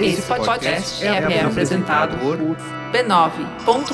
Esse podcast é, é apresentado por b9.com.br.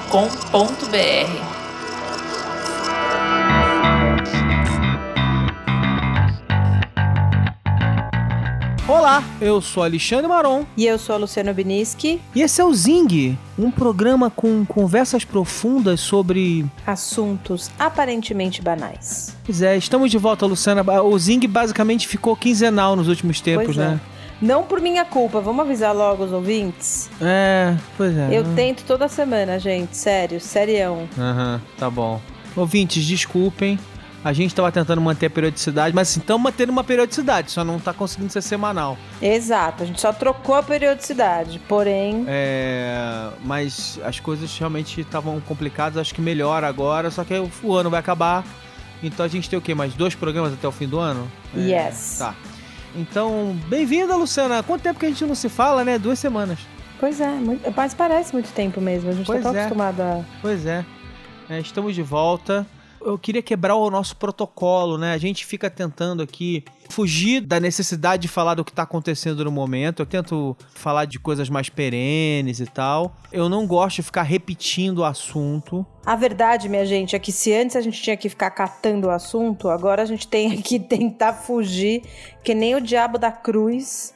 Olá, eu sou Alexandre Maron. E eu sou a Luciana Biniski. E esse é o Zing, um programa com conversas profundas sobre assuntos aparentemente banais. Pois é, estamos de volta, Luciana. O Zing basicamente ficou quinzenal nos últimos tempos, pois é. Né? Não por minha culpa, vamos avisar logo os ouvintes? É, pois é. Eu tento toda semana, gente, sério, serião. Aham, uhum, tá bom. Ouvintes, desculpem. A gente estava tentando manter a periodicidade, mas assim, estamos mantendo uma periodicidade, só não está conseguindo ser semanal. Exato, a gente só trocou a periodicidade, porém. É. Mas as coisas realmente estavam complicadas, acho que melhora agora, só que o ano vai acabar. Então a gente tem o quê? Mais dois programas até o fim do ano? É, yes. Tá. Então, bem-vinda, Luciana. Quanto tempo que a gente não se fala, né? Duas semanas. Pois é, mas parece muito tempo mesmo. A gente pois tá tão é. acostumado a. Pois é. é. Estamos de volta eu queria quebrar o nosso protocolo, né? A gente fica tentando aqui fugir da necessidade de falar do que está acontecendo no momento. Eu tento falar de coisas mais perenes e tal. Eu não gosto de ficar repetindo o assunto. A verdade, minha gente, é que se antes a gente tinha que ficar catando o assunto, agora a gente tem que tentar fugir, que nem o diabo da cruz,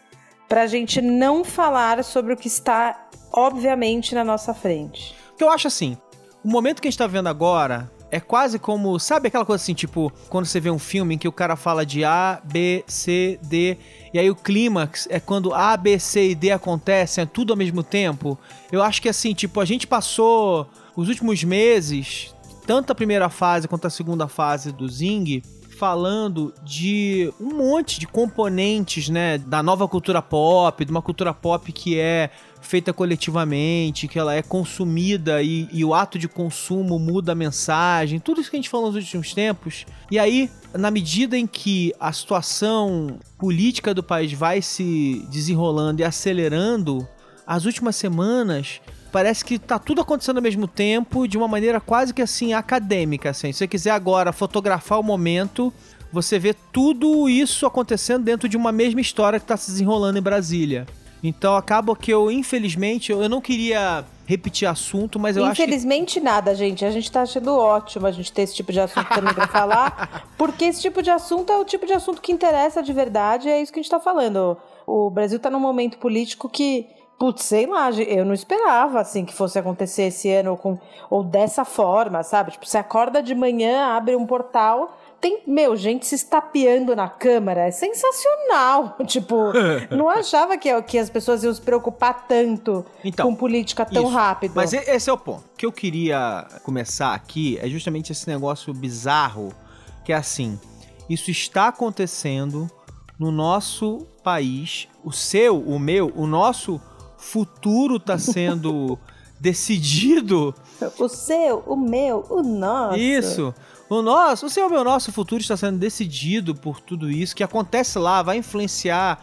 pra gente não falar sobre o que está, obviamente, na nossa frente. Eu acho assim, o momento que a gente está vendo agora é quase como, sabe aquela coisa assim, tipo, quando você vê um filme em que o cara fala de A, B, C, D, e aí o clímax é quando A, B, C e D acontecem, é tudo ao mesmo tempo. Eu acho que assim, tipo, a gente passou os últimos meses, tanto a primeira fase quanto a segunda fase do Zing, falando de um monte de componentes, né, da nova cultura pop, de uma cultura pop que é feita coletivamente, que ela é consumida e, e, o ato de consumo muda a mensagem, tudo isso que a gente falou nos últimos tempos. E aí, na medida em que a situação política do país vai se desenrolando e acelerando, as últimas semanas parece que tá tudo acontecendo ao mesmo tempo, de uma maneira quase que assim acadêmica, assim. Se você quiser agora fotografar o momento, você vê tudo isso acontecendo dentro de uma mesma história que está se desenrolando em Brasília. Então acaba que eu, infelizmente, eu não queria repetir assunto, mas eu Infelizmente acho que... nada, gente. A gente tá achando ótimo a gente ter esse tipo de assunto também pra falar, porque esse tipo de assunto é o tipo de assunto que interessa de verdade, é isso que a gente tá falando. O Brasil tá num momento político que Putz, sei lá, eu não esperava assim que fosse acontecer esse ano com, ou dessa forma, sabe? Tipo, você acorda de manhã, abre um portal, tem, meu, gente se estapeando na câmara. É sensacional. Tipo, não achava que, que as pessoas iam se preocupar tanto então, com política tão isso. rápido. Mas esse é o ponto. O que eu queria começar aqui é justamente esse negócio bizarro que é assim: isso está acontecendo no nosso país, o seu, o meu, o nosso futuro está sendo decidido. O seu, o meu, o nosso. Isso. O nosso, o seu, o meu, nosso futuro está sendo decidido por tudo isso que acontece lá, vai influenciar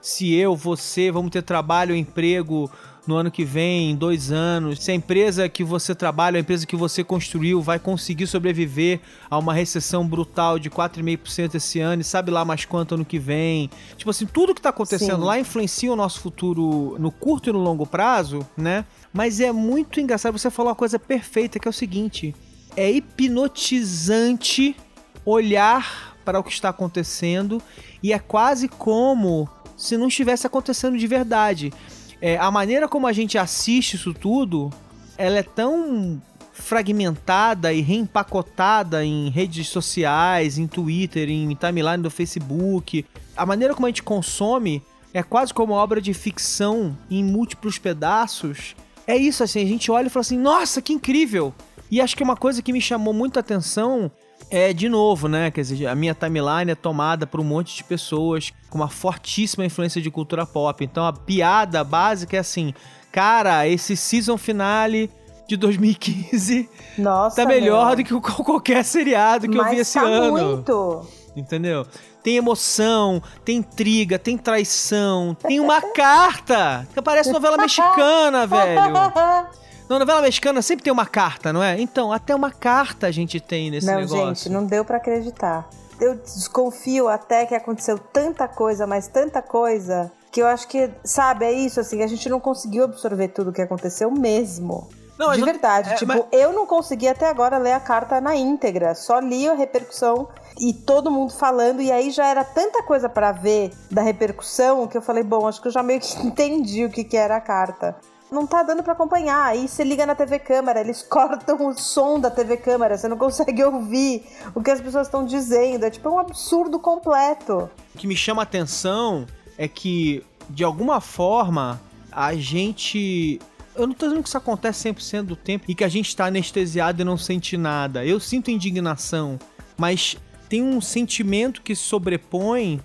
se eu, você, vamos ter trabalho, emprego no ano que vem, em dois anos, se a empresa que você trabalha, a empresa que você construiu, vai conseguir sobreviver a uma recessão brutal de 4,5% esse ano e sabe lá mais quanto ano que vem. Tipo assim, tudo que está acontecendo Sim. lá influencia o nosso futuro no curto e no longo prazo, né? Mas é muito engraçado, você falou uma coisa perfeita, que é o seguinte é hipnotizante olhar para o que está acontecendo e é quase como se não estivesse acontecendo de verdade. É, a maneira como a gente assiste isso tudo, ela é tão fragmentada e reempacotada em redes sociais, em Twitter, em timeline do Facebook. A maneira como a gente consome é quase como uma obra de ficção em múltiplos pedaços. É isso assim, a gente olha e fala assim: "Nossa, que incrível!" E acho que uma coisa que me chamou muita atenção é, de novo, né? Quer dizer, a minha timeline é tomada por um monte de pessoas com uma fortíssima influência de cultura pop. Então a piada básica é assim: cara, esse season finale de 2015 Nossa, tá melhor meu. do que qualquer seriado que Mas eu vi esse tá ano. Muito. Entendeu? Tem emoção, tem intriga, tem traição, tem uma carta que parece novela mexicana, velho. Na novela mexicana sempre tem uma carta, não é? Então, até uma carta a gente tem nesse não, negócio. Não, gente, não deu para acreditar. Eu desconfio até que aconteceu tanta coisa, mas tanta coisa, que eu acho que, sabe, é isso, assim, a gente não conseguiu absorver tudo o que aconteceu mesmo. Não, de verdade. é, tipo, mas- eu não consegui até agora ler a carta na íntegra. Só li a repercussão e todo mundo falando. E aí já era tanta coisa pra ver da repercussão que eu falei, bom, acho que eu já meio que entendi o que, que era a carta. Não tá dando pra acompanhar. Aí você liga na TV Câmara, eles cortam o som da TV Câmara, você não consegue ouvir o que as pessoas estão dizendo. É tipo um absurdo completo. O que me chama a atenção é que, de alguma forma, a gente. Eu não tô dizendo que isso acontece 100% do tempo e que a gente tá anestesiado e não sente nada. Eu sinto indignação, mas tem um sentimento que se sobrepõe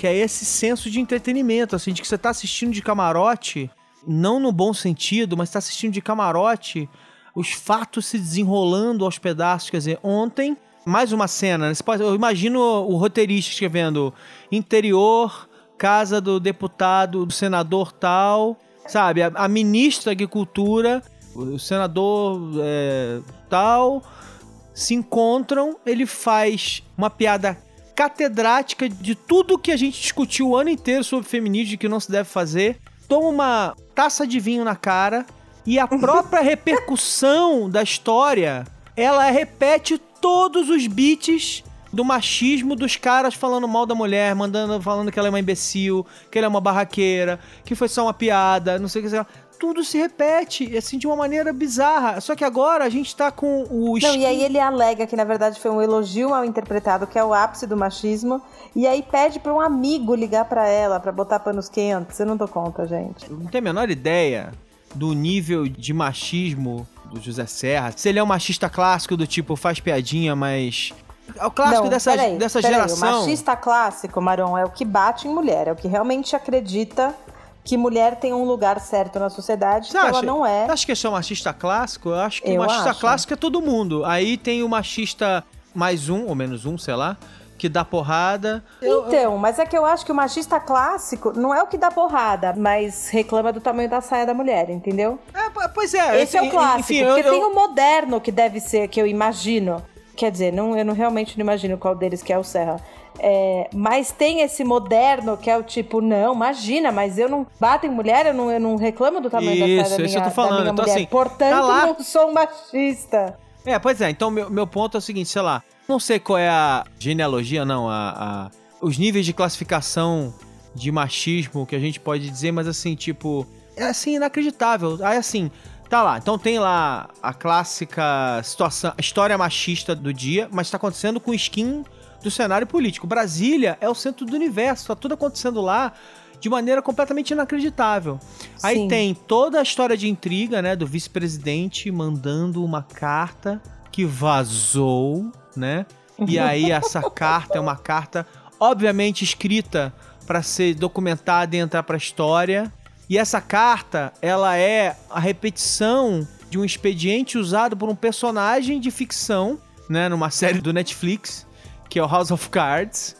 que é esse senso de entretenimento, assim, de que você tá assistindo de camarote, não no bom sentido, mas tá assistindo de camarote os fatos se desenrolando aos pedaços. Quer dizer, ontem, mais uma cena. né? Eu imagino o roteirista escrevendo interior, casa do deputado, do senador tal, sabe? A, a ministra da Agricultura, o senador é, tal, se encontram, ele faz uma piada catedrática de tudo que a gente discutiu o ano inteiro sobre feminismo e que não se deve fazer, toma uma taça de vinho na cara e a própria repercussão da história, ela repete todos os beats do machismo dos caras falando mal da mulher, mandando, falando que ela é uma imbecil, que ela é uma barraqueira, que foi só uma piada, não sei o que. sei lá. Tudo se repete, assim, de uma maneira bizarra. Só que agora a gente tá com o Não, e aí ele alega que na verdade foi um elogio mal interpretado, que é o ápice do machismo, e aí pede pra um amigo ligar pra ela pra botar panos quentes. Eu não dou conta, gente. não tenho a menor ideia do nível de machismo do José Serra. Se ele é um machista clássico do tipo faz piadinha, mas. É o clássico não, dessa, peraí, dessa peraí, geração. O machista clássico, Maron, é o que bate em mulher, é o que realmente acredita que mulher tem um lugar certo na sociedade, Você que ela acha, não é. acha que esse é um machista clássico? Eu acho que Eu o machista acho. clássico é todo mundo. Aí tem o machista mais um, ou menos um, sei lá, que dá porrada. Então, mas é que eu acho que o machista clássico não é o que dá porrada, mas reclama do tamanho da saia da mulher, entendeu? É, po- pois é. Esse é o clássico, Enfim, porque eu- tem o moderno que deve ser, que eu imagino. Quer dizer, não, eu não, realmente não imagino qual deles que é o Serra. É, mas tem esse moderno que é o tipo, não, imagina, mas eu não bato em mulher, eu não, eu não reclamo do tamanho da Isso, da isso eu tô falando. Então, mulher. assim, Portanto, tá lá- não sou machista. É, pois é. Então, meu, meu ponto é o seguinte, sei lá. Não sei qual é a genealogia, não. A, a- os níveis de classificação de machismo que a gente pode dizer, mas assim, tipo... É assim, inacreditável. Aí, assim... Tá lá, então tem lá a clássica situação, a história machista do dia, mas tá acontecendo com skin do cenário político. Brasília é o centro do universo, tá tudo acontecendo lá de maneira completamente inacreditável. Aí Sim. tem toda a história de intriga, né, do vice-presidente mandando uma carta que vazou, né? E aí essa carta é uma carta obviamente escrita para ser documentada e entrar para a história. E essa carta, ela é a repetição de um expediente usado por um personagem de ficção, né, numa série do Netflix, que é o House of Cards,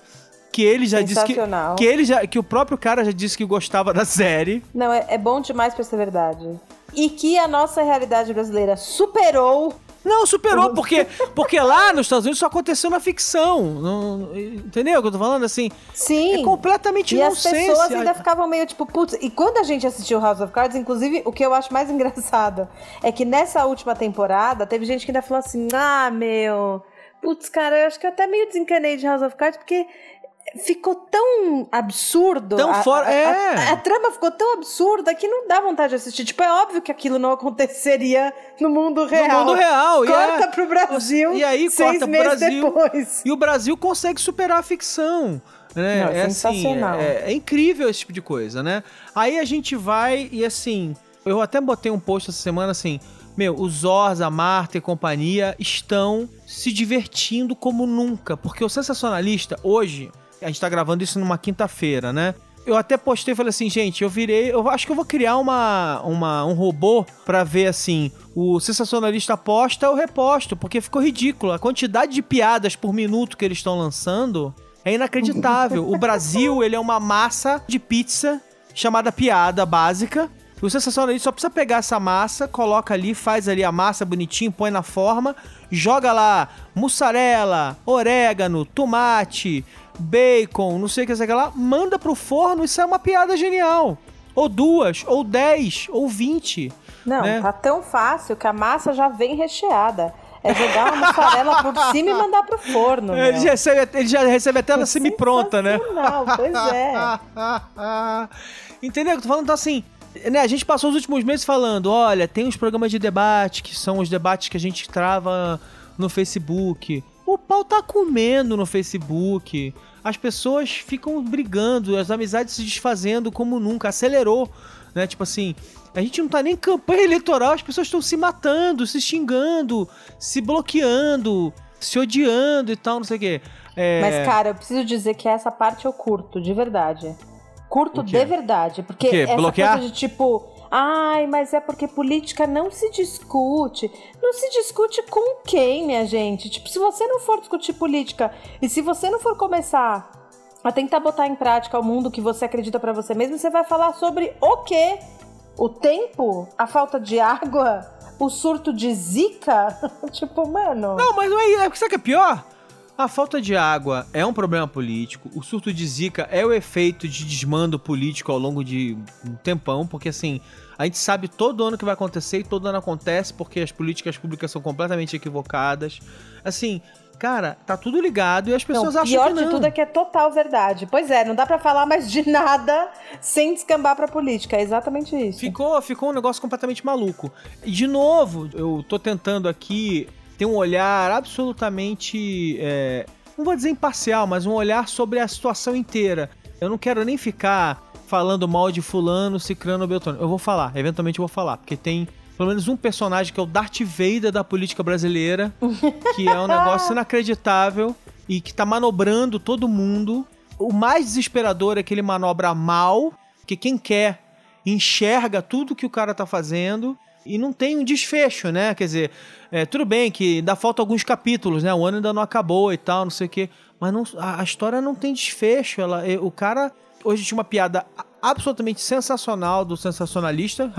que ele já disse que que ele já que o próprio cara já disse que gostava da série. Não, é, é bom demais pra ser verdade. E que a nossa realidade brasileira superou. Não, superou, porque, porque lá nos Estados Unidos só aconteceu na ficção. Não- entendeu o que eu tô falando? Assim, Sim. é completamente E as pessoas ainda ficavam meio tipo, putz. E quando a gente assistiu House of Cards, inclusive, o que eu acho mais engraçado é que nessa última temporada teve gente que ainda falou assim: ah, meu. Putz, cara, eu acho que eu até meio desencanei de House of Cards porque ficou tão absurdo. Tão a, fora- a- é. a- a trama ficou tão absurda que não dá vontade de assistir. Tipo, é óbvio que aquilo não aconteceria no mundo real. mundo real, e Corta é- pro Brasil. E aí seis corta pro meses Brasil. depois. E o Brasil consegue superar a ficção. Né? Não, é assim, sensacional. é, é incrível esse tipo de coisa, né? Aí a gente vai e assim, eu até botei um post essa semana assim, meu, o Zorza, a Marta e companhia estão se divertindo como nunca, porque o sensacionalista hoje, a gente tá gravando isso numa quinta-feira, né? Eu até postei e falei assim, gente, eu virei. Eu acho que eu vou criar uma, uma, um robô pra ver assim. O sensacionalista posta, eu reposto, porque ficou ridículo. A quantidade de piadas por minuto que eles estão lançando é inacreditável. o Brasil, ele é uma massa de pizza chamada piada básica. O sensacionalista só precisa pegar essa massa, coloca ali, faz ali a massa bonitinho, põe na forma, joga lá mussarela, orégano, tomate, bacon, não sei o que, sei o que lá, manda pro forno e sai uma piada genial. Ou duas, ou dez, ou vinte. Não, né? tá tão fácil que a massa já vem recheada. É jogar uma mussarela por cima e mandar pro forno. Ele meu. já, recebe, ele já recebe até ela semi-pronta, né? Sensacional, pois é. Entendeu? Eu tô falando então, assim. Né, a gente passou os últimos meses falando, olha, tem os programas de debate, que são os debates que a gente trava no Facebook. O pau tá comendo no Facebook. As pessoas ficam brigando, as amizades se desfazendo como nunca. Acelerou, né? Tipo assim, a gente não tá nem em campanha eleitoral, as pessoas estão se matando, se xingando, se bloqueando, se odiando e tal, não sei o quê. É... Mas, cara, eu preciso dizer que essa parte eu curto, de verdade. Curto de verdade. Porque O quê? essa Bloquear? coisa de tipo. Ai, mas é porque política não se discute. Não se discute com quem, minha gente? Tipo, se você não for discutir política e se você não for começar a tentar botar em prática o mundo que você acredita pra você mesmo, você vai falar sobre o quê? O tempo? A falta de água? O surto de zika? tipo, mano. Não, mas não é, é sabe o que é pior? A falta de água é um problema político. O surto de zika é o efeito de desmando político ao longo de um tempão, porque assim, a gente sabe todo ano que vai acontecer e todo ano acontece porque as políticas públicas são completamente equivocadas. Assim, cara, tá tudo ligado e as pessoas não, acham pior que não. de tudo é que é total verdade. Pois é, não dá pra falar mais de nada sem descambar pra política. É exatamente isso. Ficou, ficou um negócio completamente maluco. E, de novo, eu tô tentando aqui ter um olhar absolutamente. é, não vou dizer imparcial, mas um olhar sobre a situação inteira. Eu não quero nem ficar falando mal de Fulano, Cicrano ou Beltrano. Eu vou falar, eventualmente eu vou falar, porque tem pelo menos um personagem que é o Darth Vader da política brasileira, que é um negócio inacreditável e que tá manobrando todo mundo. O mais desesperador é que ele manobra mal, que quem quer enxerga tudo que o cara tá fazendo e não tem um desfecho, né? Quer dizer, é, tudo bem que ainda falta alguns capítulos, né? O ano ainda não acabou e tal, não sei o quê. Mas não, a, a história não tem desfecho. Ela, o cara. Hoje tinha uma piada absolutamente sensacional do sensacionalista,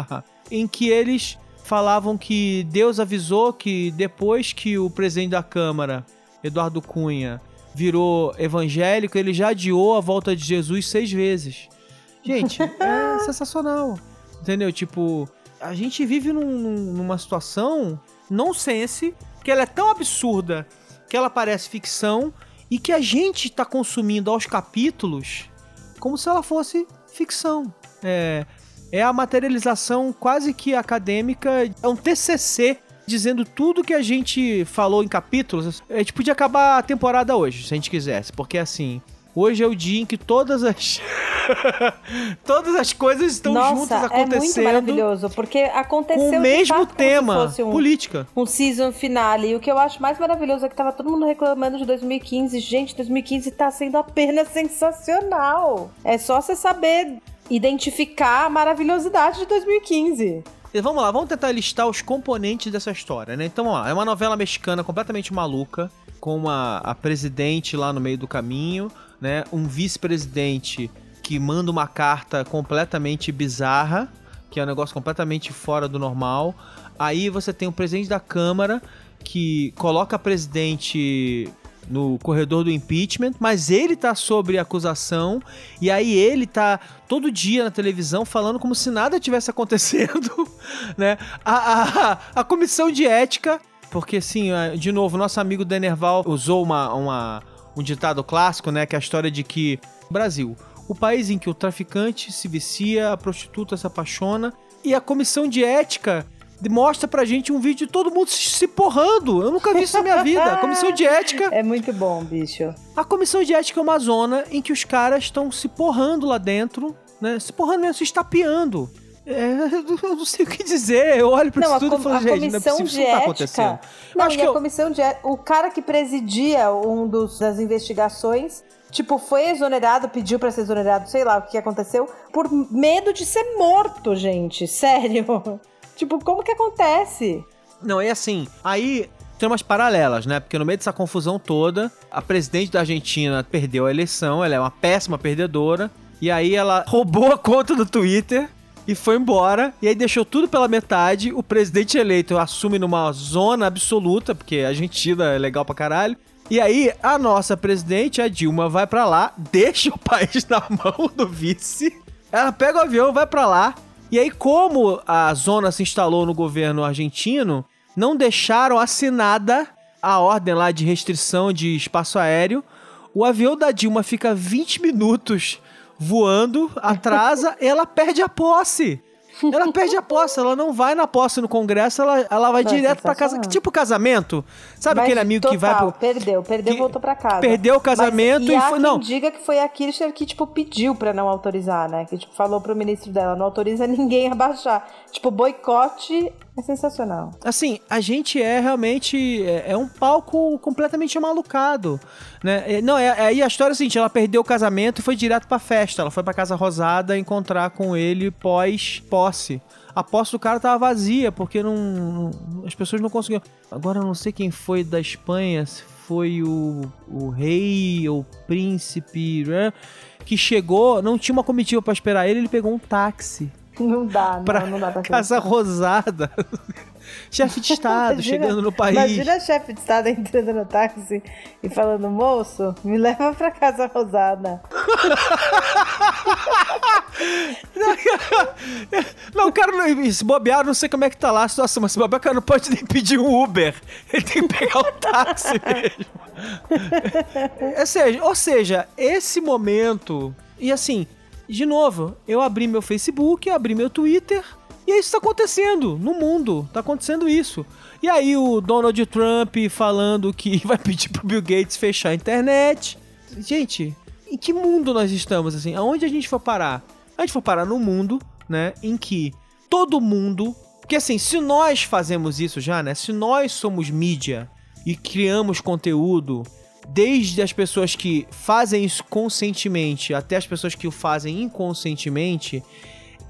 em que eles falavam que Deus avisou que depois que o presidente da Câmara, Eduardo Cunha, virou evangélico, ele já adiou a volta de Jesus seis vezes. Gente, é sensacional. Entendeu? Tipo, a gente vive num- numa situação nonsense, que ela é tão absurda que ela parece ficção e que a gente tá consumindo aos capítulos como se ela fosse ficção. É, é a materialização quase que acadêmica, é um TCC dizendo tudo que a gente falou em capítulos. A gente podia acabar a temporada hoje, se a gente quisesse, porque assim, hoje é o dia em que todas as todas as coisas estão juntas Nossa, é muito acontecendo maravilhoso, porque aconteceu com o mesmo fato tema, um, política. um season finale. E o que eu acho mais maravilhoso é que tava todo mundo reclamando de 2015. Gente, 2015 tá sendo apenas sensacional. É só você saber identificar a maravilhosidade de 2015. E Vamos lá, vamos tentar listar os componentes dessa história, né? Então vamos lá, é uma novela mexicana completamente maluca, com uma, a presidente lá no meio do caminho, né? Um vice-presidente que manda uma carta completamente bizarra, que é um negócio completamente fora do normal. Aí você tem o presidente da Câmara que coloca presidente no corredor do impeachment, mas ele tá sob acusação e aí ele tá todo dia na televisão falando como se nada tivesse acontecendo, né? A, a, a comissão de ética, porque assim, de novo, nosso amigo Denerval usou uma, uma, um ditado clássico, né? Que é a história de que Brasil, o país em que o traficante se vicia, a prostituta se apaixona e a comissão de ética mostra pra gente um vídeo de todo mundo se porrando. Eu nunca vi isso na minha vida. A comissão de ética É muito bom, bicho. a comissão de ética é uma zona em que os caras estão se porrando lá dentro, né? Se porrando mesmo, se estapeando. É, eu não sei o que dizer. Eu olho pra Não, isso tudo e falo, a gente, não é possível, isso de não tá ética. acontecendo. Não, Acho e que a eu- comissão de ética. O cara que presidia um dos das investigações, tipo, foi exonerado, pediu pra ser exonerado, sei lá o que aconteceu, por medo de ser morto, gente. Sério. tipo, como que acontece? Não, é assim, aí tem umas paralelas, né? Porque no meio dessa confusão toda, a presidente da Argentina perdeu a eleição, ela é uma péssima perdedora, e aí ela roubou a conta do Twitter e foi embora, e aí deixou tudo pela metade, o presidente eleito assume numa zona absoluta, porque a Argentina é legal pra caralho, E aí, a nossa presidente, a Dilma, vai pra lá, deixa o país na mão do vice. Ela pega o avião, vai pra lá. E aí, como a zona se instalou no governo argentino, não deixaram assinada a ordem lá de restrição de espaço aéreo. O avião da Dilma fica 20 minutos voando, atrasa, ela perde a posse. Ela perde a posse, ela não vai na posse no Congresso, ela, ela vai direto pra casa. Tipo casamento. Sabe Mas aquele amigo que vai total, pro. Perdeu, perdeu que e voltou pra casa. perdeu o casamento Mas, e há foi- não. diga que foi a Kirchner que, tipo, pediu pra não autorizar, né? Que, tipo, falou pro ministro dela, não autoriza ninguém a baixar. Tipo, boicote é sensacional. Assim, a gente é realmente. É, é um palco completamente malucado. Né? É, Não, é, aí a história é a seguinte: ela perdeu o casamento e foi direto pra festa. Ela foi pra Casa Rosada encontrar com ele pós-posse. A posse do cara tava vazia, porque não, não- as pessoas não conseguiam. Agora eu não sei quem foi da Espanha, se foi o, o rei ou o príncipe, né? Que chegou, não tinha uma comitiva pra esperar ele, ele pegou um táxi Não dá, pra não, não dá pra Casa acreditar. Rosada. Chefe de Estado Imagina- chegando no país. Imagina chefe de estado entrando no táxi e falando, moço, me leva pra Casa Rosada. Não, o cara não. Se bobear, não sei como é que tá lá a situação, mas se bobear, o cara não pode nem pedir um Uber. Ele tem que pegar o táxi mesmo. ou, seja, ou seja, esse momento. E assim, de novo, eu abri meu Facebook, abri meu Twitter. E é isso que tá acontecendo no mundo. Tá acontecendo isso. E aí o Donald Trump falando que vai pedir pro Bill Gates fechar a internet. Gente, em que mundo nós estamos, assim? Aonde a gente for parar? A gente for parar num mundo, né, em que todo mundo... Porque assim, se nós fazemos isso já, né? Se nós somos mídia e criamos conteúdo, desde as pessoas que fazem isso conscientemente até as pessoas que o fazem inconscientemente,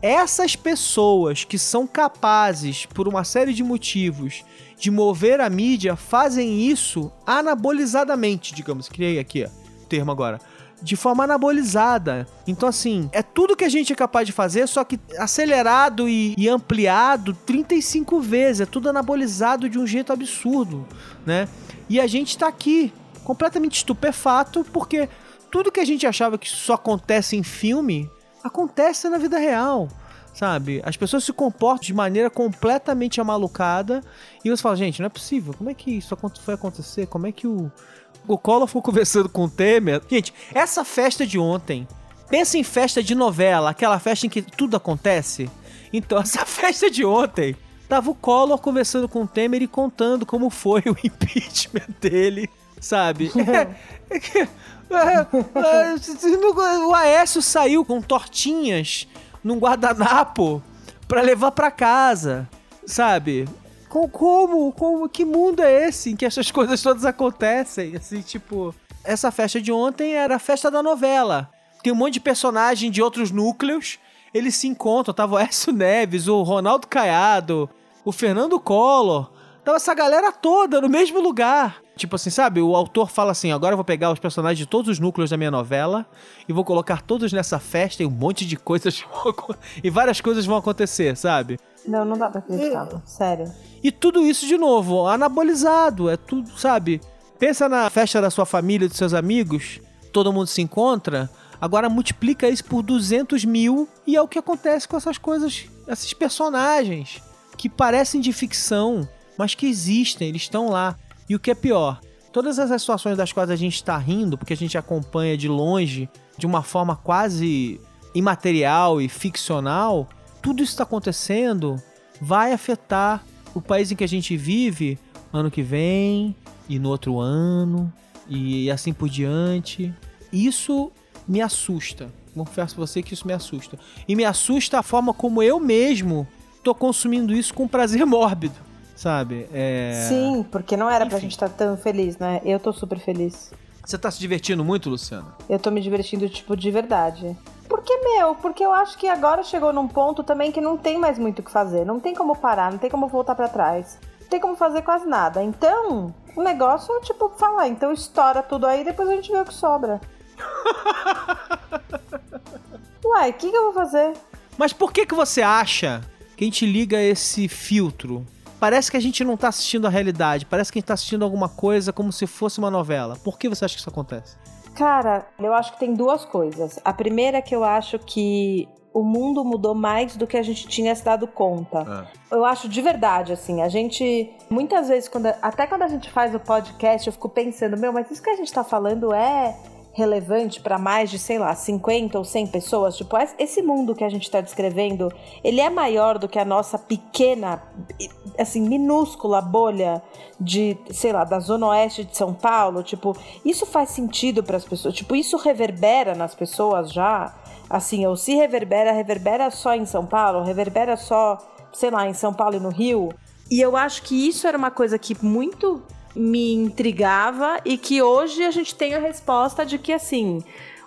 essas pessoas que são capazes, por uma série de motivos, de mover a mídia, fazem isso anabolizadamente, digamos. Criei aqui ó, o termo agora. De forma anabolizada. Então, assim, é tudo que a gente é capaz de fazer, só que acelerado e, e ampliado 35 vezes. É tudo anabolizado de um jeito absurdo, né? E a gente tá aqui, completamente estupefato, porque tudo que a gente achava que só acontece em filme, acontece na vida real, sabe? As pessoas se comportam de maneira completamente amalucada e você fala, gente, não é possível. Como é que isso foi acontecer? Como é que o o Collor ficou conversando com o Temer? Gente, essa festa de ontem, pensa em festa de novela, aquela festa em que tudo acontece. Então, essa festa de ontem, tava o Collor conversando com o Temer e contando como foi o impeachment dele, sabe? O Aécio saiu com tortinhas num guardanapo pra levar pra casa, sabe? Com- Como, como, que mundo é esse em que essas coisas todas acontecem? Assim, tipo, essa festa de ontem era a festa da novela. Tem um monte de personagem de outros núcleos, eles se encontram. Tava o Écio Neves, o Ronaldo Caiado, o Fernando Collor. Tava essa galera toda no mesmo lugar. Tipo assim, sabe? O autor fala assim: agora eu vou pegar os personagens de todos os núcleos da minha novela e vou colocar todos nessa festa e um monte de coisas e várias coisas vão acontecer, sabe? Não, não dá pra acreditar, sério. E tudo isso de novo, anabolizado, é tudo, sabe? Pensa na festa da sua família, dos seus amigos, todo mundo se encontra, agora multiplica isso por 200 mil e é o que acontece com essas coisas, esses personagens que parecem de ficção, mas que existem, eles estão lá. E o que é pior, todas essas situações das quais a gente está rindo, porque a gente acompanha de longe, de uma forma quase imaterial e ficcional, tudo isso está acontecendo vai afetar o país em que a gente vive ano que vem e no outro ano e assim por diante. Isso me assusta. Confesso pra você que isso me assusta. E me assusta a forma como eu mesmo tô consumindo isso com prazer mórbido, sabe? É... Sim, porque não era pra Enfim. gente estar tão feliz, né? Eu tô super feliz. Você tá se divertindo muito, Luciana? Eu tô me divertindo, tipo, de verdade. Porque, meu, porque eu acho que agora chegou num ponto também que não tem mais muito o que fazer. Não tem como parar, não tem como voltar pra trás. Não tem como fazer quase nada. Então, o negócio é, tipo, falar. Então estoura tudo aí, depois a gente vê o que sobra. Uai, o que, que eu vou fazer? Mas por que que você acha que a gente liga esse filtro parece que a gente não tá assistindo a realidade, parece que a gente tá assistindo alguma coisa como se fosse uma novela. Por que você acha que isso acontece? Cara, eu acho que tem duas coisas. A primeira é que eu acho que o mundo mudou mais do que a gente tinha se dado conta. É. Eu acho de verdade, assim, a gente. Muitas vezes, quando, até quando a gente faz o podcast, eu fico pensando, meu, mas isso que a gente tá falando é relevante para mais de, sei lá, 50 ou 100 pessoas. Tipo, esse mundo que a gente está descrevendo, ele é maior do que a nossa pequena, assim, minúscula bolha de, sei lá, da zona oeste de São Paulo. Tipo, isso faz sentido para as pessoas. Tipo, isso reverbera nas pessoas já. Assim, ou se reverbera, reverbera só em São Paulo, reverbera só, sei lá, em São Paulo e no Rio. E eu acho que isso era uma coisa que muito me intrigava e que hoje a gente tem a resposta de que assim,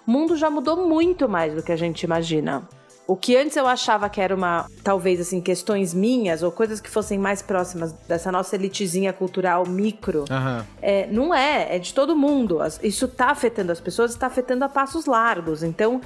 o mundo já mudou muito mais do que a gente imagina. O que antes eu achava que era uma, talvez assim, questões minhas ou coisas que fossem mais próximas dessa nossa elitezinha cultural micro, uhum. é, não é, é de todo mundo. Isso está afetando as pessoas, está afetando a passos largos. Então,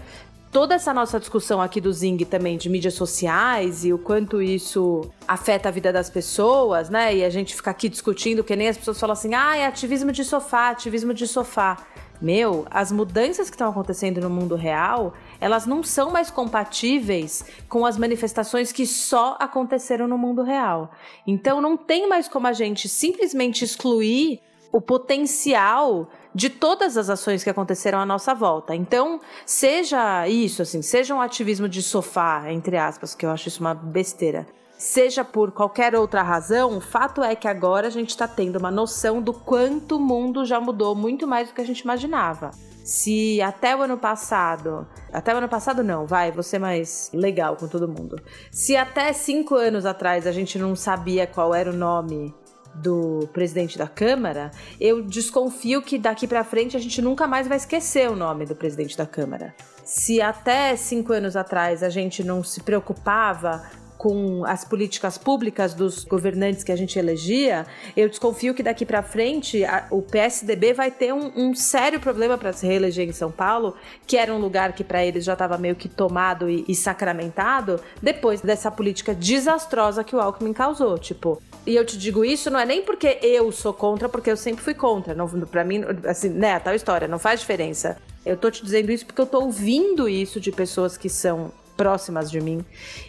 toda essa nossa discussão aqui do Zing também de mídias sociais e o quanto isso afeta a vida das pessoas, né? E a gente fica aqui discutindo que nem as pessoas falam assim: ah, é ativismo de sofá, ativismo de sofá. Meu, as mudanças que estão acontecendo no mundo real, elas não são mais compatíveis com as manifestações que só aconteceram no mundo real. Então não tem mais como a gente simplesmente excluir o potencial de todas as ações que aconteceram à nossa volta. Então, seja isso, assim, seja um ativismo de sofá, entre aspas, que eu acho isso uma besteira. Seja por qualquer outra razão, o fato é que agora a gente está tendo uma noção do quanto o mundo já mudou muito mais do que a gente imaginava. Se até o ano passado, até o ano passado não, vai, ser mais legal com todo mundo. Se até cinco anos atrás a gente não sabia qual era o nome do presidente da Câmara, eu desconfio que daqui para frente a gente nunca mais vai esquecer o nome do presidente da Câmara. Se até cinco anos atrás a gente não se preocupava com as políticas públicas dos governantes que a gente elegia, eu desconfio que daqui para frente a, o PSDB vai ter um, um sério problema para se reeleger em São Paulo, que era um lugar que para eles já estava meio que tomado e, e sacramentado, depois dessa política desastrosa que o Alckmin causou. Tipo, e eu te digo isso não é nem porque eu sou contra, porque eu sempre fui contra. Pra mim, assim, né, tal história, não faz diferença. Eu tô te dizendo isso porque eu tô ouvindo isso de pessoas que são próximas de mim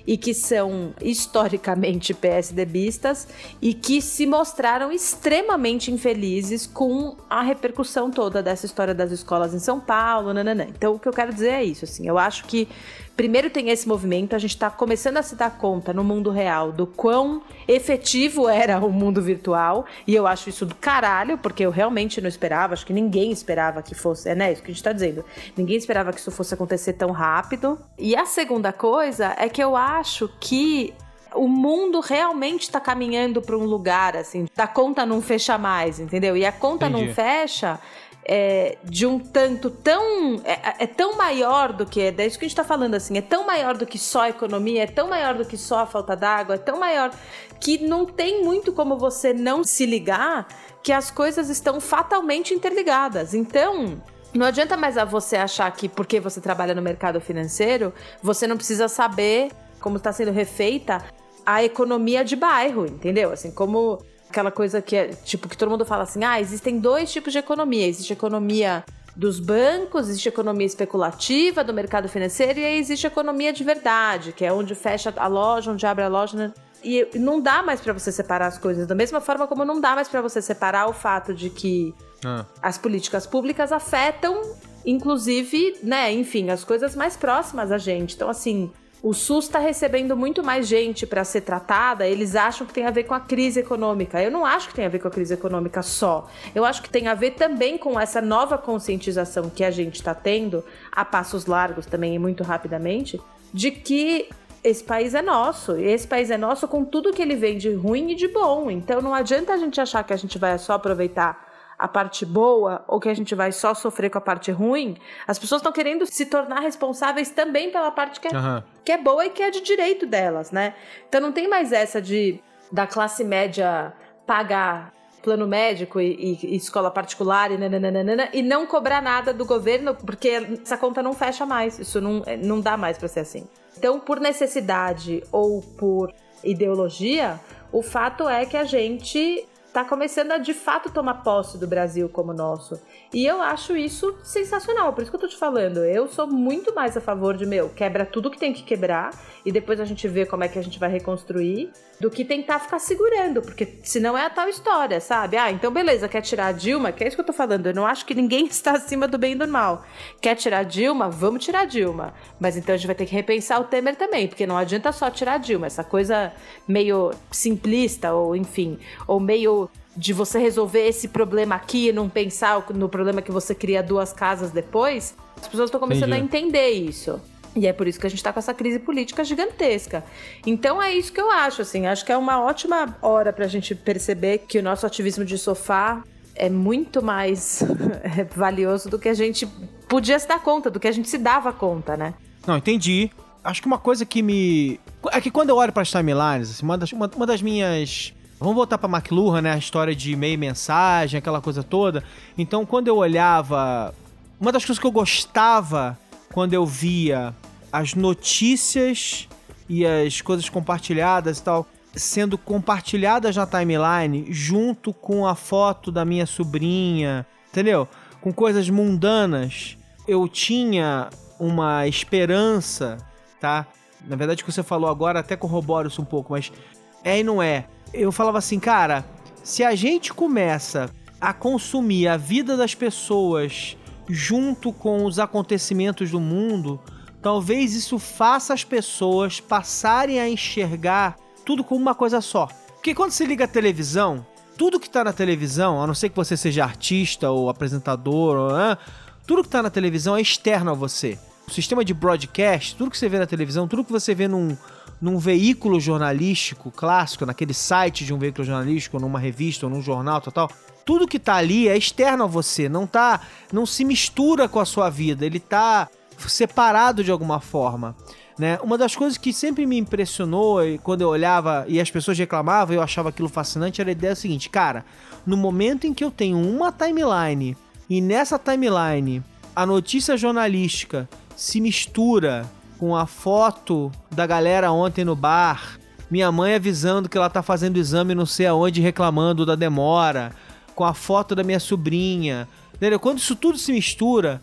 e que são historicamente PSDBistas e que se mostraram extremamente infelizes com a repercussão toda dessa história das escolas em São Paulo, nananã. Então o que eu quero dizer é isso, assim, eu acho que primeiro tem esse movimento, a gente está começando a se dar conta no mundo real do quão efetivo era o mundo virtual, e eu acho isso do caralho, porque eu realmente não esperava, acho que ninguém esperava que fosse, é né, isso que a gente está dizendo, ninguém esperava que isso fosse acontecer tão rápido. E a segunda coisa é que eu acho que o mundo realmente está caminhando para um lugar assim, da conta não fecha mais, entendeu? E a conta Entendi. não fecha é, de um tanto tão. É, é, tão maior do que. É isso que a gente está falando, assim. É tão maior do que só a economia, é tão maior do que só a falta d'água, é tão maior que não tem muito como você não se ligar que as coisas estão fatalmente interligadas. Então. Não adianta mais a você achar que porque você trabalha no mercado financeiro, você não precisa saber como está sendo refeita a economia de bairro, entendeu? Assim, como aquela coisa que é, tipo, que todo mundo fala assim: ah, existem dois tipos de economia. Existe a economia dos bancos, existe a economia especulativa do mercado financeiro e aí existe a economia de verdade, que é onde fecha a loja, onde abre a loja. Né? E não dá mais para você separar as coisas. Da mesma forma como não dá mais para você separar o fato de que ah. as políticas públicas afetam, inclusive, né, enfim, as coisas mais próximas a gente. Então, assim, o SUS está recebendo muito mais gente para ser tratada, eles acham que tem a ver com a crise econômica. Eu não acho que tem a ver com a crise econômica só. Eu acho que tem a ver também com essa nova conscientização que a gente está tendo, a passos largos também e muito rapidamente, de que esse país é nosso. E esse país é nosso com tudo que ele vem de ruim e de bom. Então não adianta a gente achar que a gente vai só aproveitar a parte boa ou que a gente vai só sofrer com a parte ruim, as pessoas estão querendo se tornar responsáveis também pela parte que é, uhum. que é boa e que é de direito delas, né? Então não tem mais essa de da classe média pagar plano médico e, e, escola particular e, nananana, e não cobrar nada do governo, porque essa conta não fecha mais. Isso não, não dá mais para ser assim. Então, por necessidade ou por ideologia, O fato é que a gente está começando a de fato tomar posse do Brasil como nosso. E eu acho isso sensacional, por isso que eu tô te falando. Eu sou muito mais a favor de, meu, quebra tudo que tem que quebrar e depois a gente vê como é que a gente vai reconstruir, do que tentar ficar segurando, porque senão é a tal história, sabe? Ah, então beleza, quer tirar a Dilma? Que é isso que eu tô falando. Eu não acho que ninguém está acima do bem e do mal. Quer tirar a Dilma? Vamos tirar a Dilma. Mas então a gente vai ter que repensar o Temer também, porque não adianta só tirar a Dilma. Essa coisa meio simplista, ou enfim, ou meio de você resolver esse problema aqui e não pensar no problema que você cria duas casas depois, as pessoas estão começando Entendi. a entender isso. E é por isso que a gente está com essa crise política gigantesca. Então é isso que eu acho, assim. Acho que é uma ótima hora para a gente perceber que o nosso ativismo de sofá é muito mais valioso do que a gente podia se dar conta, do que a gente se dava conta, né? Não, entendi. Acho que uma coisa que me. É que quando eu olho para as timelines, assim, uma, das, uma, uma das minhas Vamos voltar para McLuhan, né? A história de meio mensagem, aquela coisa toda. Então, quando eu olhava, uma das coisas que eu gostava quando eu via as notícias e as coisas compartilhadas e tal sendo compartilhadas na timeline junto com a foto da minha sobrinha, entendeu? Com coisas mundanas, eu tinha uma esperança, tá? Na verdade, o que você falou agora até corrobora isso um pouco, mas é e não é eu falava assim, cara, se a gente começa a consumir a vida das pessoas junto com os acontecimentos do mundo, talvez isso faça as pessoas passarem a enxergar tudo como uma coisa só. Porque quando você liga a televisão, tudo que tá na televisão, a não ser que você seja artista ou apresentador, ou, tudo que tá na televisão é externo a você. O sistema de broadcast, tudo que você vê na televisão, tudo que você vê num, num veículo jornalístico clássico, naquele site de um veículo jornalístico, numa revista ou num jornal, total, tudo que tá ali é externo a você, não tá, não se mistura com a sua vida, ele tá separado de alguma forma. Né? Uma das coisas que sempre me impressionou quando eu olhava e as pessoas reclamavam e eu achava aquilo fascinante era a ideia seguinte, cara, no momento em que eu tenho uma timeline e nessa timeline a notícia jornalística se mistura com a foto da galera ontem no bar, minha mãe avisando que ela tá fazendo exame não sei aonde reclamando da demora, com a foto da minha sobrinha. Entendeu? Quando isso tudo se mistura,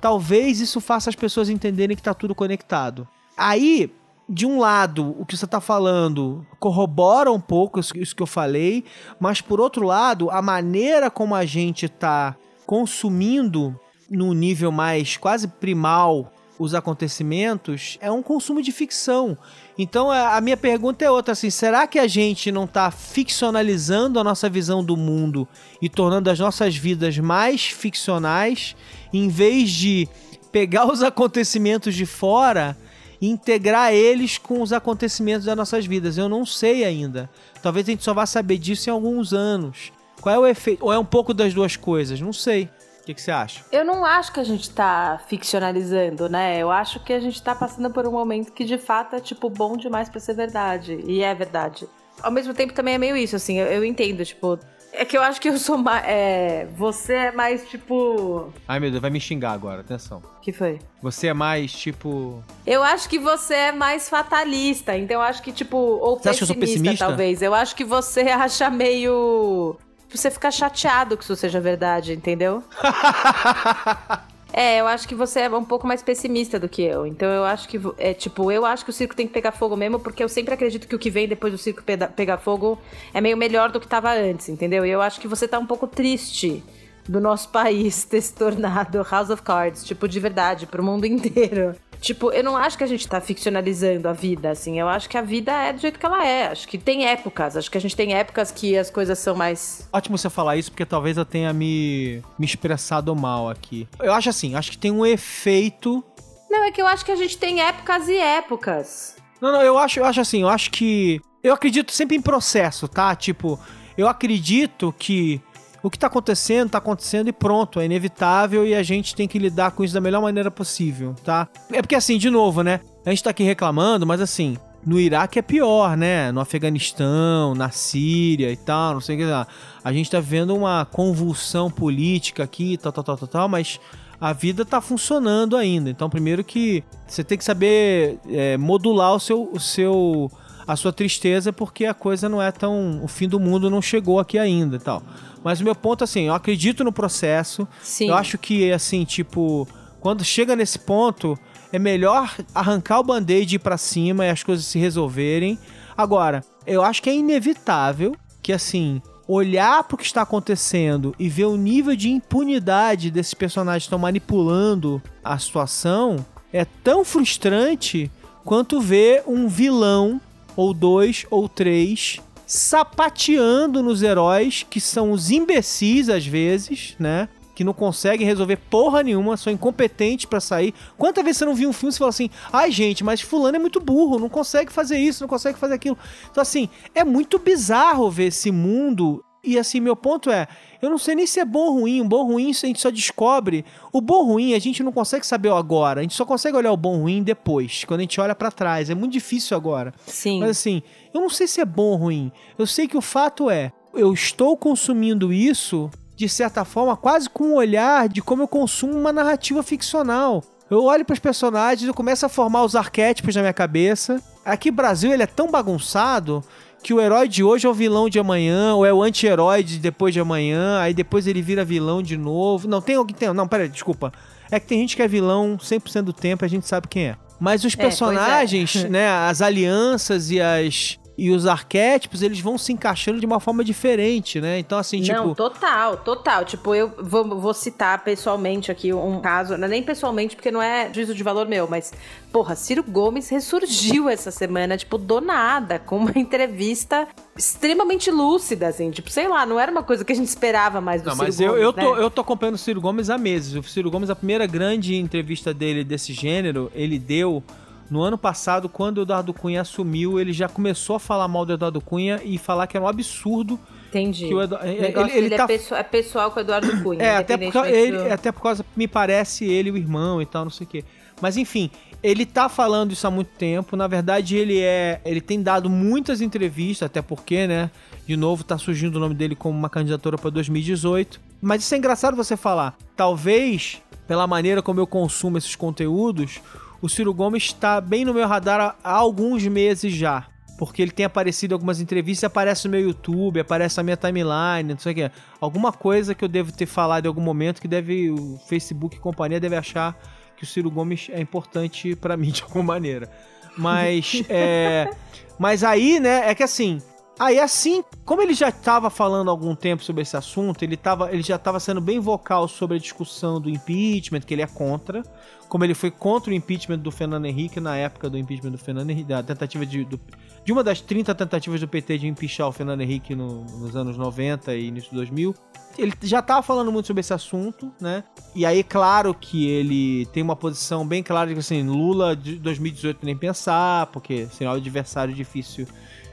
talvez isso faça as pessoas entenderem que tá tudo conectado. Aí, de um lado, o que você está falando corrobora um pouco isso que eu falei, mas por outro lado, a maneira como a gente está consumindo no nível mais quase primal os acontecimentos é um consumo de ficção. Então a minha pergunta é outra assim, será que a gente não está ficcionalizando a nossa visão do mundo e tornando as nossas vidas mais ficcionais em vez de pegar os acontecimentos de fora e integrar eles com os acontecimentos das nossas vidas? Eu não sei ainda. Talvez a gente só vá saber disso em alguns anos. Qual é o efeito? Ou é um pouco das duas coisas? Não sei. O que, que, você acha? Eu não acho que a gente tá ficcionalizando, né? Eu acho que a gente tá passando por um momento que de fato é, tipo, bom demais para ser verdade. E é verdade. Ao mesmo tempo também é meio isso, assim, eu, eu entendo, tipo. É que eu acho que eu sou mais. É, você é mais tipo. Ai meu Deus, vai me xingar agora, atenção. que foi? Você é mais tipo. Eu acho que você é mais fatalista, então eu acho que, tipo. Ou você pessimista, acha que eu sou pessimista? talvez. Eu acho que você acha meio você fica chateado que isso seja verdade, entendeu? É, eu acho que você é um pouco mais pessimista do que eu. Então eu acho que é tipo, eu acho que o circo tem que pegar fogo mesmo, porque eu sempre acredito que o que vem depois do circo pegar fogo é meio melhor do que estava antes, entendeu? E eu acho que você tá um pouco triste do nosso país ter se tornado House of Cards, tipo, de verdade, pro mundo inteiro. Tipo, eu não acho que a gente tá ficcionalizando a vida, assim. Eu acho que a vida é do jeito que ela é. Acho que tem épocas. Acho que a gente tem épocas que as coisas são mais. Ótimo você falar isso, porque talvez eu tenha me, me expressado mal aqui. Eu acho assim, acho que tem um efeito. Não, é que eu acho que a gente tem épocas e épocas. Não, não, eu acho, eu acho assim, eu acho que. Eu acredito sempre em processo, tá? Tipo, eu acredito que o que está acontecendo, está acontecendo e pronto, é inevitável e a gente tem que lidar com isso da melhor maneira possível, tá? É porque assim, de novo, né? A gente tá aqui reclamando, mas assim, no Iraque é pior, né? No Afeganistão, na Síria e tal, não sei o que lá. A gente tá vendo uma convulsão política aqui, tal, tal, tal, tal, tal, mas a vida tá funcionando ainda. Então, primeiro que você tem que saber é, modular o seu, o seu a sua tristeza porque a coisa não é tão. O fim do mundo não chegou aqui ainda e tal. Mas o meu ponto, assim, eu acredito no processo. Sim. Eu acho que, assim, tipo, quando chega nesse ponto, é melhor arrancar o band-aid e ir pra cima e as coisas se resolverem. Agora, eu acho que é inevitável que, assim, olhar pro que está acontecendo e ver o nível de impunidade desses personagens que estão manipulando a situação é tão frustrante quanto ver um vilão ou dois ou três sapateando nos heróis que são os imbecis às vezes, né? Que não conseguem resolver porra nenhuma, são incompetentes para sair. Quantas vezes você não viu um filme e fala assim: ai gente, mas Fulano é muito burro, não consegue fazer isso, não consegue fazer aquilo. Então, assim, é muito bizarro ver esse mundo. E assim, meu ponto é: eu não sei nem se é bom ou ruim. O bom ou ruim a gente só descobre. O bom ou ruim a gente não consegue saber agora. A gente só consegue olhar o bom ou ruim depois, quando a gente olha para trás. É muito difícil agora. Sim. Mas assim, eu não sei se é bom ou ruim. Eu sei que o fato é, eu estou consumindo isso de certa forma quase com um olhar de como eu consumo uma narrativa ficcional. Eu olho para os personagens, eu começo a formar os arquétipos na minha cabeça. Aqui Brasil ele é tão bagunçado que o herói de hoje é o vilão de amanhã, ou é o anti-herói de depois de amanhã, aí depois ele vira vilão de novo. Não, tem alguém tem, não, pera, desculpa. É que tem gente que é vilão 100% do tempo, a gente sabe quem é. Mas os É, é. personagens, né, as alianças e as e os arquétipos, eles vão se encaixando de uma forma diferente, né? Então assim, tipo, Não, total, total. Tipo, eu vou, vou citar pessoalmente aqui um caso, não é nem pessoalmente, porque não é juízo de valor meu, mas, porra, Ciro Gomes ressurgiu essa semana, tipo, do nada, com uma entrevista extremamente lúcida, assim, tipo, sei lá, não era uma coisa que a gente esperava mais do Não, Ciro mas Gomes, eu, eu, né? tô, eu tô acompanhando o Ciro Gomes há meses. O Ciro Gomes, a primeira grande entrevista dele desse gênero, ele deu no ano passado, quando o Eduardo Cunha assumiu, ele já começou a falar mal do Eduardo Cunha e falar que era um absurdo Entendi. o Edu- O negócio ele, ele dele tá é, pesso- é pessoal com o Eduardo Cunha. É, até por, causa, ele, do- até por causa, me parece, ele o irmão e tal, não sei o quê. Mas enfim, ele tá falando isso há muito tempo. Na verdade, ele é. Ele tem dado muitas entrevistas, até porque, né? De novo, tá surgindo o nome dele como uma candidatura para 2018. Mas isso é engraçado você falar. Talvez, pela maneira como eu consumo esses conteúdos, o Ciro Gomes está bem no meu radar há, alguns meses já. Porque ele tem aparecido em algumas entrevistas, aparece no meu YouTube, aparece na minha timeline, não sei o que. Alguma coisa que eu devo ter falado em algum momento que deve. O Facebook e companhia deve achar que o Ciro Gomes é importante pra mim de alguma maneira. Mas. é, mas aí, né, é que assim. Aí assim, como ele já estava falando há algum tempo sobre esse assunto, ele, tava, ele já estava sendo bem vocal sobre a discussão do impeachment, que ele é contra. Como ele foi contra o impeachment do Fernando Henrique na época do impeachment do Fernando Henrique, da tentativa de, do- de uma das 30 tentativas do PT de empichar o Fernando Henrique no- nos anos 90 e início de 2000. Ele já estava falando muito sobre esse assunto, né? E aí, claro que ele tem uma posição bem clara de que, assim, Lula de 2018 nem pensar, porque seria um adversário difícil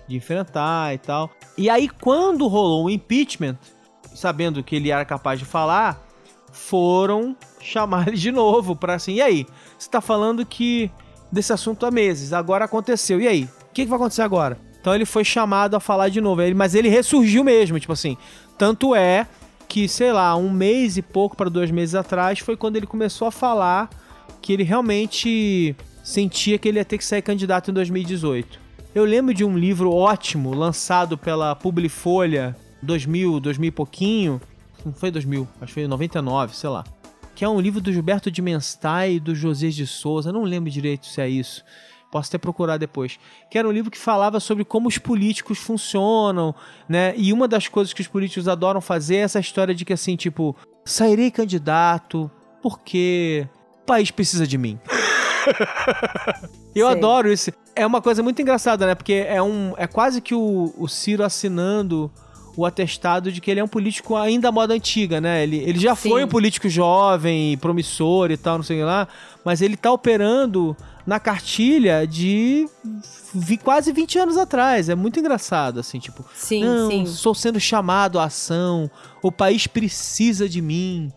de enfrentar e tal. E aí, quando rolou o impeachment, sabendo que ele era capaz de falar, foram chamar ele de novo pra assim, e aí? Você tá falando que desse assunto há meses, agora aconteceu, e aí? O que, que vai acontecer agora? Então ele foi chamado a falar de novo, mas ele ressurgiu mesmo, tipo assim. Tanto é que, sei lá, um mês e pouco para dois meses atrás foi quando ele começou a falar que ele realmente sentia que ele ia ter que sair candidato em 2018. Eu lembro de um livro ótimo lançado pela Publifolha 2000, 2000 e pouquinho. Não foi 2000, acho que foi 99, sei lá. Que é um livro do Gilberto de Menstay e do José de Souza. Não lembro direito se é isso. Posso até procurar depois. Que era um livro que falava sobre como os políticos funcionam, né? E uma das coisas que os políticos adoram fazer é essa história de que assim, tipo, sairei candidato porque o país precisa de mim. Eu Sei. adoro isso. É uma coisa muito engraçada, né? Porque é um é quase que o, o Ciro assinando o atestado de que ele é um político ainda à moda antiga, né? Ele, ele já Sim. foi um político jovem, promissor e tal, não sei lá, mas ele tá operando na cartilha de vi- quase 20 anos atrás. É muito engraçado, assim, tipo, Sim, não, sim. sou sendo chamado à ação, o país precisa de mim.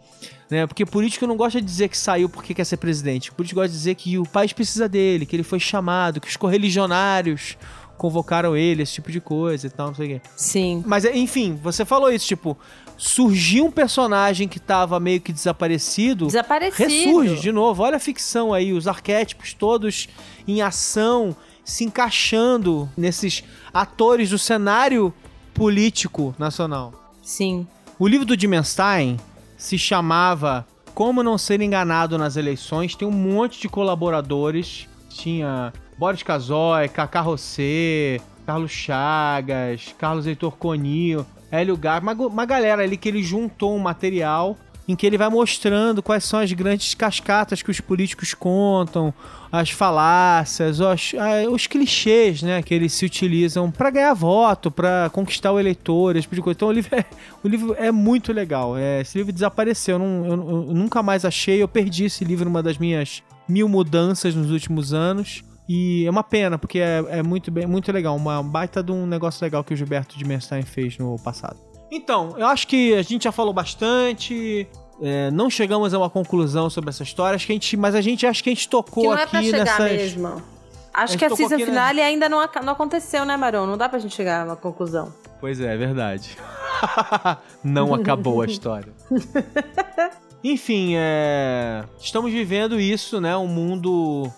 Né? Porque político não gosta de dizer que saiu porque quer ser presidente. Político gosta de dizer que o país precisa dele, que ele foi chamado, que os correligionários convocaram ele, esse tipo de coisa e tal, não sei o quê. Sim. Mas, é, enfim, você falou isso, tipo, surgiu um personagem que tava meio que desaparecido. Desaparecido. Ressurge de novo. Olha a ficção aí, os arquétipos todos em ação, se encaixando nesses atores do cenário político nacional. Sim. O livro do Dimenstein se chamava Como Não Ser Enganado nas Eleições. Tem um monte de colaboradores. Tinha Boris Casoy, Cacá Rossé, Carlos Chagas, Carlos Heitor Conil, Hélio Gar, uma, uma galera ali que ele juntou um material em que ele vai mostrando quais são as grandes cascatas que os políticos contam, as falácias, os, os clichês, né, que eles se utilizam para ganhar voto, para conquistar o eleitor, esse tipo de coisa. Então o livro é, o livro é muito legal. É, esse livro desapareceu, eu, não, eu, eu nunca mais achei, eu perdi esse livro numa das minhas mil mudanças nos últimos anos. E é uma pena, porque é, é muito, bem, muito legal. Uma baita de um negócio legal que o Gilberto de Menstein fez no passado. Então, eu acho que a gente já falou bastante. É, não chegamos a uma conclusão sobre essa história, acho que a gente, mas a gente acho que a gente tocou que não é aqui pra chegar nessas. mesmo. Acho que a season aqui, finale né? ainda não, não aconteceu, né, Marão? Não dá pra gente chegar a uma conclusão. Pois é, é verdade. não acabou a história. Enfim, é... estamos vivendo isso, né? Um mundo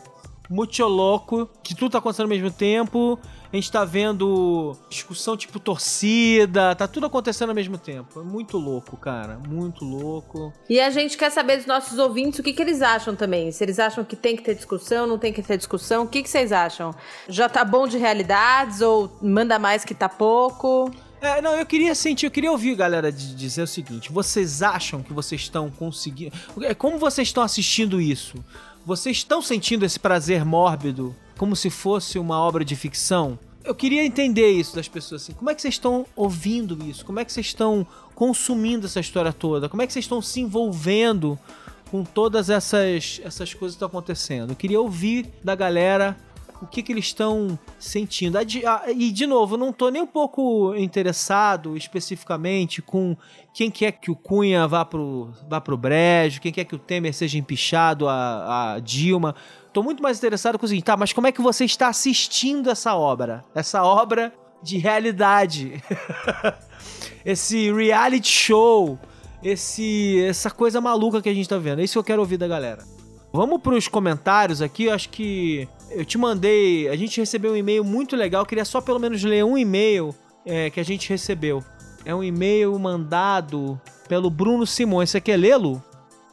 muito louco, que tudo tá acontecendo ao mesmo tempo. A gente tá vendo discussão tipo torcida, tá tudo acontecendo ao mesmo tempo. É muito louco, cara. Muito louco. E a gente quer saber dos nossos ouvintes o que, que eles acham também. Se eles acham que tem que ter discussão, não tem que ter discussão. O que, que vocês acham? Já tá bom de realidades ou manda mais que tá pouco? É, não, eu queria sentir, eu queria ouvir, galera, de dizer o seguinte: vocês acham que vocês estão conseguindo. É, como vocês estão assistindo isso? Vocês estão sentindo esse prazer mórbido como se fosse uma obra de ficção? Eu queria entender isso das pessoas assim. Como é que vocês estão ouvindo isso? Como é que vocês estão consumindo essa história toda? Como é que vocês estão se envolvendo com todas essas, essas coisas que estão acontecendo? Eu queria ouvir da galera o que, que eles estão sentindo. E, de novo, não estou nem um pouco interessado especificamente com quem quer que o Cunha vá pro, vá pro brejo, quem quer que o Temer seja empichado a, a Dilma. Estou muito mais interessado com o seguinte, tá, mas como é que você está assistindo essa obra? Essa obra de realidade. esse reality show, esse essa coisa maluca que a gente está vendo. É isso que eu quero ouvir da galera. Vamos para os comentários aqui, eu acho que eu te mandei. A gente recebeu um e-mail muito legal. Queria só pelo menos ler um e-mail é, que a gente recebeu. É um e-mail mandado pelo Bruno Simões. Você quer lê-lo?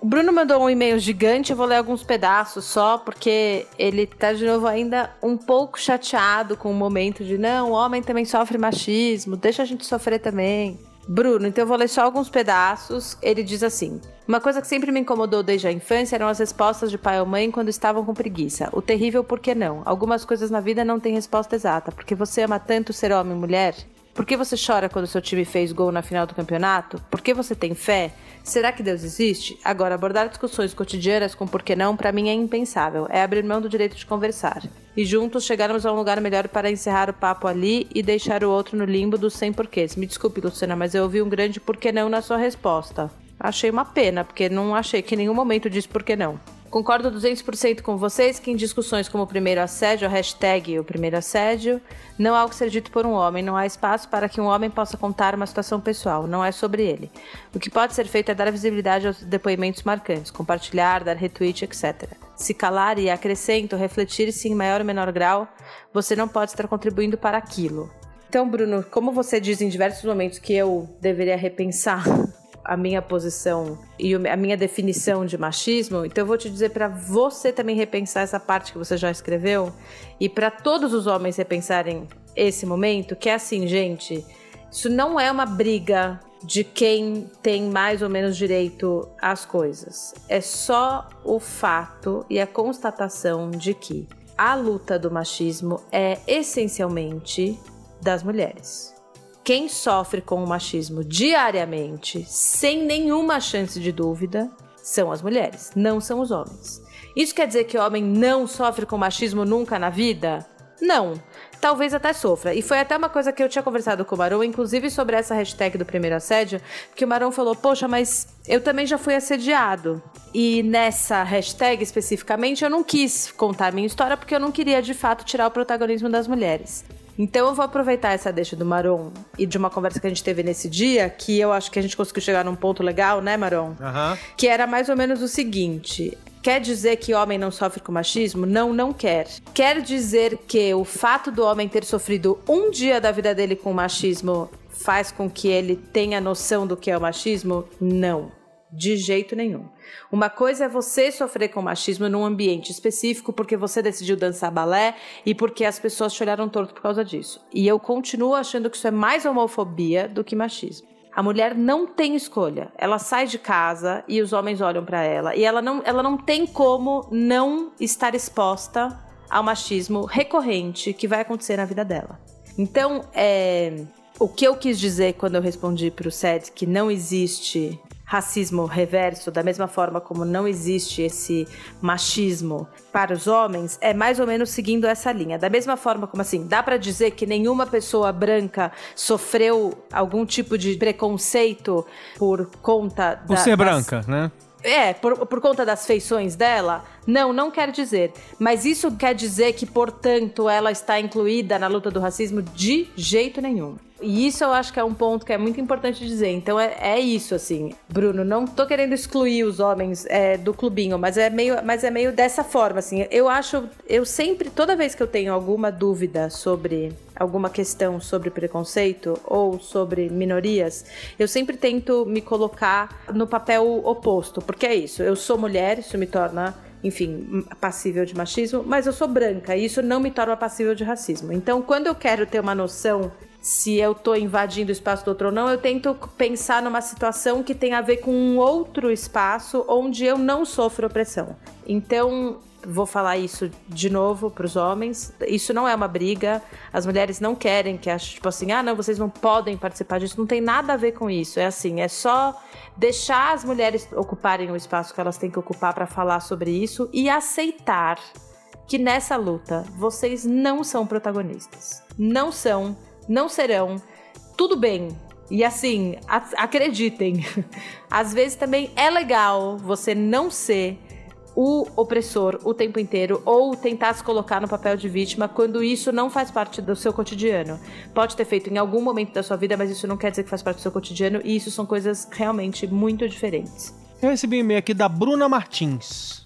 O Bruno mandou um e-mail gigante, eu vou ler alguns pedaços só, porque ele tá de novo ainda um pouco chateado com o momento de não, o homem também sofre machismo, deixa a gente sofrer também. Bruno, então eu vou ler só alguns pedaços. Ele diz assim: Uma coisa que sempre me incomodou desde a infância eram as respostas de pai ou mãe quando estavam com preguiça. O terrível por que não. Algumas coisas na vida não têm resposta exata. Porque você ama tanto ser homem e mulher? Por que você chora quando seu time fez gol na final do campeonato? Por que você tem fé? Será que Deus existe? Agora, abordar discussões cotidianas com por que não, para mim é impensável. É abrir mão do direito de conversar. E juntos chegarmos a um lugar melhor para encerrar o papo ali e deixar o outro no limbo dos sem porquês. Me desculpe, Luciana, mas eu ouvi um grande por que não na sua resposta. Achei uma pena, porque não achei que em nenhum momento disse por que não. Concordo 200% com vocês que em discussões como o primeiro assédio, a hashtag o primeiro assédio, não há o que ser dito por um homem, não há espaço para que um homem possa contar uma situação pessoal, não é sobre ele. O que pode ser feito é dar visibilidade aos depoimentos marcantes, compartilhar, dar retweet, etc. Se calar e, acrescento, refletir-se em maior ou menor grau, você não pode estar contribuindo para aquilo. Então, Bruno, como você diz em diversos momentos que eu deveria repensar a minha posição e a minha definição de machismo, então eu vou te dizer para você também repensar essa parte que você já escreveu e para todos os homens repensarem esse momento, que é assim, gente, isso não é uma briga de quem tem mais ou menos direito às coisas. É só o fato e a constatação de que a luta do machismo é essencialmente das mulheres quem sofre com o machismo diariamente, sem nenhuma chance de dúvida, são as mulheres, não são os homens. Isso quer dizer que o homem não sofre com machismo nunca na vida? Não. Talvez até sofra. E foi até uma coisa que eu tinha conversado com o Marão, inclusive sobre essa hashtag do primeiro assédio, que o Marão falou: Poxa, mas eu também já fui assediado. E nessa hashtag especificamente, eu não quis contar minha história porque eu não queria de fato tirar o protagonismo das mulheres. Então eu vou aproveitar essa deixa do Maron e de uma conversa que a gente teve nesse dia, que eu acho que a gente conseguiu chegar num ponto legal, né, Maron? Uhum. Que era mais ou menos o seguinte: Quer dizer que homem não sofre com machismo? Não, não quer. Quer dizer que o fato do homem ter sofrido um dia da vida dele com machismo faz com que ele tenha noção do que é o machismo? Não, de jeito nenhum. Uma coisa é você sofrer com machismo num ambiente específico porque você decidiu dançar balé e porque as pessoas te olharam torto por causa disso. E eu continuo achando que isso é mais homofobia do que machismo. A mulher não tem escolha. Ela sai de casa e os homens olham para ela. E ela não, ela não tem como não estar exposta ao machismo recorrente que vai acontecer na vida dela. Então, é, o que eu quis dizer quando eu respondi para o Sed que não existe racismo reverso, da mesma forma como não existe esse machismo para os homens, é mais ou menos seguindo essa linha. Da mesma forma como assim, dá para dizer que nenhuma pessoa branca sofreu algum tipo de preconceito por conta por da, ser das... branca, né? É, por, por conta das feições dela? Não, não quer dizer. Mas isso quer dizer que, portanto, ela está incluída na luta do racismo de jeito nenhum. E isso eu acho que é um ponto que é muito importante dizer. Então é, é isso, assim. Bruno, não tô querendo excluir os homens é, do clubinho, mas é, meio, mas é meio dessa forma, assim. Eu acho, eu sempre, toda vez que eu tenho alguma dúvida sobre alguma questão sobre preconceito ou sobre minorias, eu sempre tento me colocar no papel oposto, porque é isso. Eu sou mulher, isso me torna enfim, passível de machismo, mas eu sou branca e isso não me torna passível de racismo. Então, quando eu quero ter uma noção se eu tô invadindo o espaço do outro ou não, eu tento pensar numa situação que tem a ver com um outro espaço onde eu não sofro opressão. Então, vou falar isso de novo para os homens. Isso não é uma briga. As mulheres não querem que ache tipo assim, ah, não, vocês não podem participar disso. Não tem nada a ver com isso. É assim, é só deixar as mulheres ocuparem o espaço que elas têm que ocupar para falar sobre isso e aceitar que nessa luta vocês não são protagonistas. Não são não serão. Tudo bem. E assim, acreditem, às vezes também é legal você não ser o opressor o tempo inteiro ou tentar se colocar no papel de vítima quando isso não faz parte do seu cotidiano. Pode ter feito em algum momento da sua vida, mas isso não quer dizer que faz parte do seu cotidiano e isso são coisas realmente muito diferentes. Eu recebi um e-mail aqui da Bruna Martins.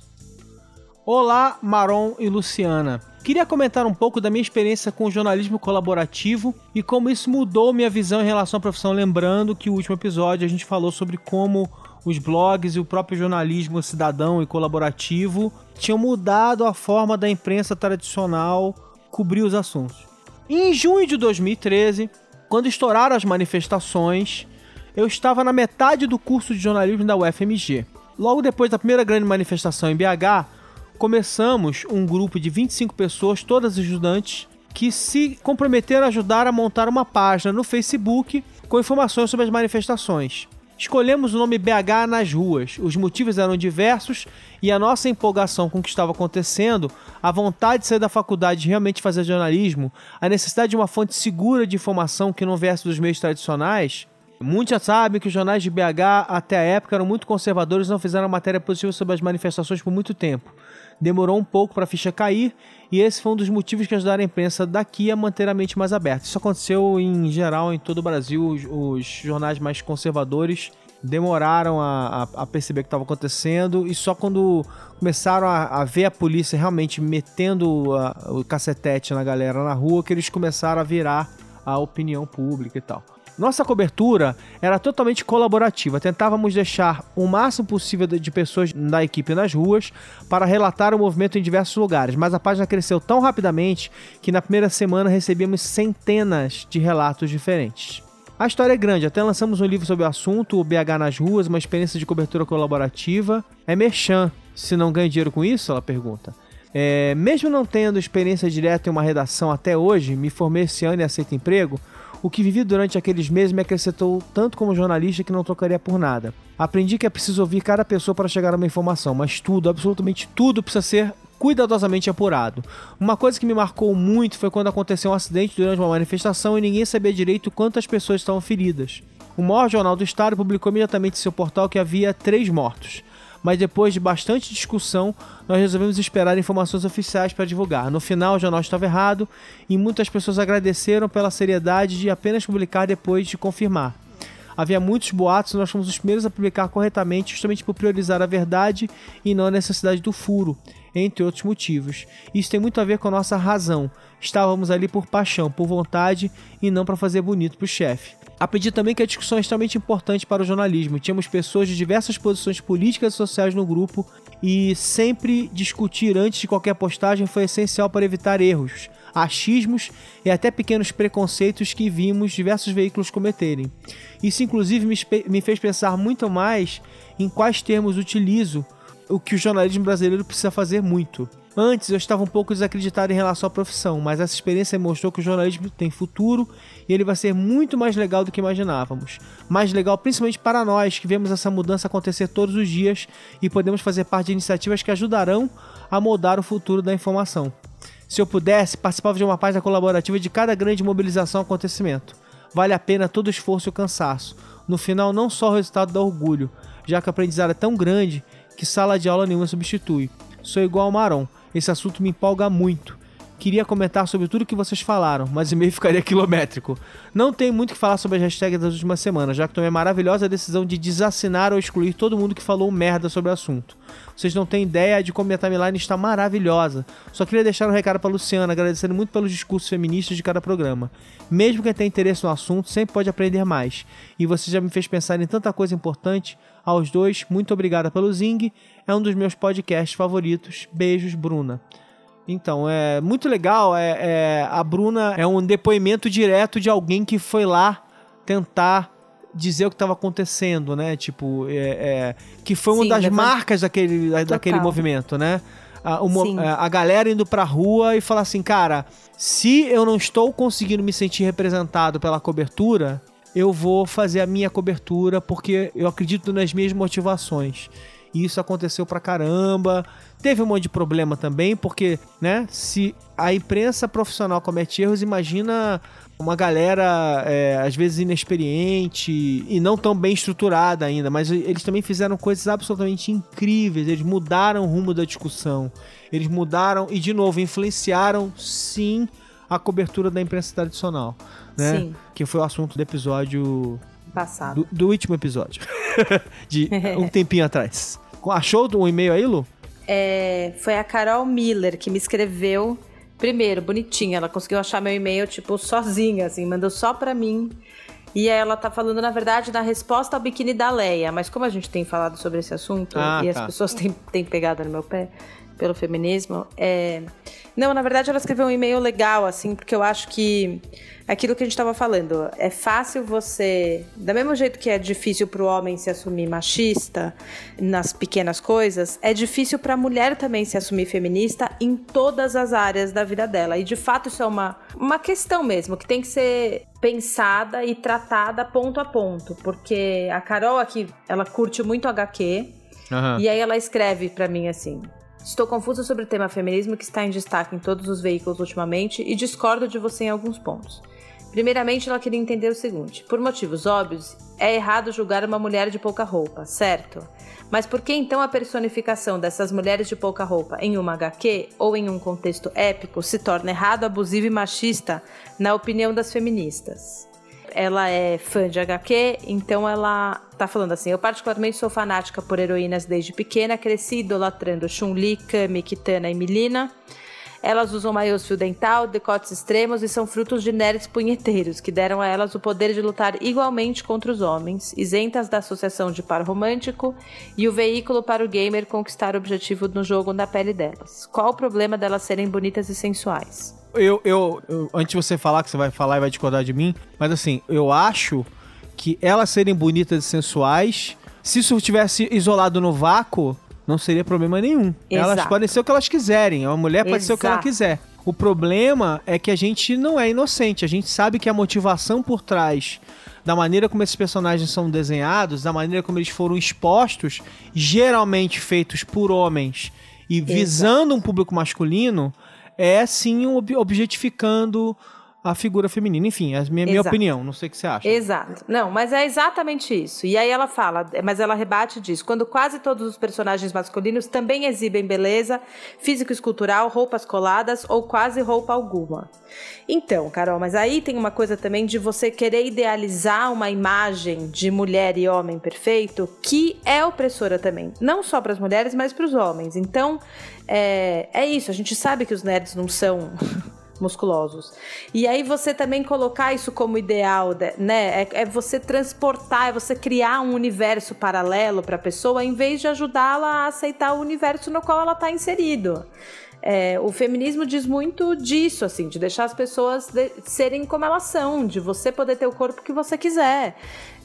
Olá, Maron e Luciana. Queria comentar um pouco da minha experiência com o jornalismo colaborativo e como isso mudou minha visão em relação à profissão. Lembrando que o último episódio a gente falou sobre como os blogs e o próprio jornalismo cidadão e colaborativo tinham mudado a forma da imprensa tradicional cobrir os assuntos. em junho de 2013, quando estouraram as manifestações, eu estava na metade do curso de jornalismo da UFMG. Logo depois da primeira grande manifestação em BH, começamos um grupo de 25 pessoas, todas estudantes, que se comprometeram a ajudar a montar uma página no Facebook com informações sobre as manifestações. Escolhemos o nome BH nas ruas. Os motivos eram diversos e a nossa empolgação com o que estava acontecendo, a vontade de sair da faculdade e realmente fazer jornalismo, a necessidade de uma fonte segura de informação que não viesse dos meios tradicionais. Muitos já sabem que os jornais de BH até a época eram muito conservadores e não fizeram matéria positiva sobre as manifestações por muito tempo demorou um pouco para a ficha cair e esse foi um dos motivos que ajudaram a imprensa daqui a manter a mente mais aberta. Isso aconteceu em geral em todo o Brasil, os, os jornais mais conservadores demoraram a, a, a perceber o que estava acontecendo e só quando começaram a, a ver a polícia realmente metendo o cacetete na galera na rua que eles começaram a virar a opinião pública e tal. Nossa cobertura era totalmente colaborativa. Tentávamos deixar o máximo possível de pessoas da equipe nas ruas para relatar o movimento em diversos lugares, mas a página cresceu tão rapidamente que na primeira semana recebíamos centenas de relatos diferentes. A história é grande, até lançamos um livro sobre o assunto, o BH nas ruas, uma experiência de cobertura colaborativa. É merchan, se não ganha dinheiro com isso? Ela pergunta. É, mesmo não tendo experiência direta em uma redação até hoje, me formei esse ano e aceito emprego, o que vivi durante aqueles meses me acrescentou tanto como jornalista que não trocaria por nada. Aprendi que é preciso ouvir cada pessoa para chegar a uma informação, mas tudo, absolutamente tudo, precisa ser cuidadosamente apurado. Uma coisa que me marcou muito foi quando aconteceu um acidente durante uma manifestação e ninguém sabia direito quantas pessoas estavam feridas. O maior jornal do estado publicou imediatamente em seu portal que havia três mortos mas depois de bastante discussão, nós resolvemos esperar informações oficiais para divulgar. No final, o jornal estava errado e muitas pessoas agradeceram pela seriedade de apenas publicar depois de confirmar. Havia muitos boatos e nós fomos os primeiros a publicar corretamente, justamente por priorizar a verdade e não a necessidade do furo, entre outros motivos. Isso tem muito a ver com a nossa razão. Estávamos ali por paixão, por vontade e não para fazer bonito para o chefe. Aprendi também que a discussão é extremamente importante para o jornalismo. Tínhamos pessoas de diversas posições políticas e sociais no grupo e sempre discutir antes de qualquer postagem foi essencial para evitar erros, achismos e até pequenos preconceitos que vimos diversos veículos cometerem. Isso, inclusive, me fez pensar muito mais em quais termos utilizo, o que o jornalismo brasileiro precisa fazer muito. Antes eu estava um pouco desacreditado em relação à profissão, mas essa experiência mostrou que o jornalismo tem futuro e ele vai ser muito mais legal do que imaginávamos. Mais legal principalmente para nós que vemos essa mudança acontecer todos os dias e podemos fazer parte de iniciativas que ajudarão a moldar o futuro da informação. Se eu pudesse, participava de uma página colaborativa de cada grande mobilização acontecimento. Vale a pena todo o esforço e o cansaço. No final, não só o resultado dá orgulho, já que o aprendizado é tão grande que sala de aula nenhuma substitui. Sou igual ao Maron esse assunto me empolga muito. Queria comentar sobre tudo que vocês falaram, mas o e-mail ficaria quilométrico. Não tenho muito que falar sobre as hashtags das últimas semanas, já que tomei a maravilhosa decisão de desassinar ou excluir todo mundo que falou merda sobre o assunto. Vocês não têm ideia de como minha timeline está maravilhosa. Só queria deixar um recado para Luciana, agradecendo muito pelos discursos feministas de cada programa. Mesmo quem tem interesse no assunto, sempre pode aprender mais. E você já me fez pensar em tanta coisa importante. Aos dois, muito obrigada pelo Zing. É um dos meus podcasts favoritos. Beijos, Bruna. Então, é muito legal. É, é, a Bruna é um depoimento direto de alguém que foi lá tentar dizer o que estava acontecendo, né? Tipo, é, é que foi uma Sim, das marcas daquele, daquele movimento, né? A, uma, a galera indo pra rua e falar assim, cara, se eu não estou conseguindo me sentir representado pela cobertura, eu vou fazer a minha cobertura porque eu acredito nas minhas motivações. E isso aconteceu pra caramba. Teve um monte de problema também, porque, né, se a imprensa profissional comete erros, imagina uma galera é, às vezes inexperiente e não tão bem estruturada ainda, mas eles também fizeram coisas absolutamente incríveis. Eles mudaram o rumo da discussão, eles mudaram e de novo influenciaram sim a cobertura da imprensa tradicional, né? Sim. Que foi o assunto do episódio passado, do, do último episódio, de um tempinho atrás. Achou um e-mail aí, Lu? É, foi a Carol Miller que me escreveu. Primeiro, bonitinha, ela conseguiu achar meu e-mail, tipo, sozinha, assim, mandou só pra mim. E ela tá falando, na verdade, da resposta ao biquíni da Leia. Mas como a gente tem falado sobre esse assunto ah, e tá. as pessoas têm, têm pegado no meu pé pelo feminismo, é... Não, na verdade ela escreveu um e-mail legal, assim, porque eu acho que aquilo que a gente estava falando, é fácil você, da mesmo jeito que é difícil para o homem se assumir machista nas pequenas coisas, é difícil para a mulher também se assumir feminista em todas as áreas da vida dela. E de fato isso é uma, uma questão mesmo que tem que ser pensada e tratada ponto a ponto, porque a Carol aqui, ela curte muito HQ. Uhum. E aí ela escreve para mim assim: Estou confusa sobre o tema feminismo que está em destaque em todos os veículos ultimamente e discordo de você em alguns pontos. Primeiramente, ela queria entender o seguinte: por motivos óbvios, é errado julgar uma mulher de pouca roupa, certo? Mas por que então a personificação dessas mulheres de pouca roupa em uma HQ ou em um contexto épico se torna errado, abusivo e machista, na opinião das feministas? Ela é fã de HQ, então ela tá falando assim: eu particularmente sou fanática por heroínas desde pequena, cresci idolatrando Chun-Li, Kami, Kitana e Milina. Elas usam maiôs fio dental, decotes extremos e são frutos de nerds punheteiros, que deram a elas o poder de lutar igualmente contra os homens, isentas da associação de par romântico e o veículo para o gamer conquistar o objetivo no jogo na pele delas. Qual o problema delas serem bonitas e sensuais? Eu, eu, eu, antes de você falar que você vai falar e vai discordar de mim, mas assim, eu acho que elas serem bonitas e sensuais, se isso tivesse isolado no vácuo, não seria problema nenhum. Exato. Elas podem ser o que elas quiserem, uma mulher pode Exato. ser o que ela quiser. O problema é que a gente não é inocente, a gente sabe que a motivação por trás da maneira como esses personagens são desenhados, da maneira como eles foram expostos, geralmente feitos por homens e Exato. visando um público masculino, é sim objetificando a figura feminina. Enfim, é a minha, minha opinião, não sei o que você acha. Exato. Não, mas é exatamente isso. E aí ela fala, mas ela rebate disso. Quando quase todos os personagens masculinos também exibem beleza, físico-escultural, roupas coladas ou quase roupa alguma. Então, Carol, mas aí tem uma coisa também de você querer idealizar uma imagem de mulher e homem perfeito que é opressora também. Não só para as mulheres, mas para os homens. Então, é, é isso. A gente sabe que os nerds não são musculosos. E aí você também colocar isso como ideal, né? É, é você transportar, é você criar um universo paralelo para a pessoa, em vez de ajudá-la a aceitar o universo no qual ela está inserido. É, o feminismo diz muito disso, assim, de deixar as pessoas de, serem como elas são, de você poder ter o corpo que você quiser.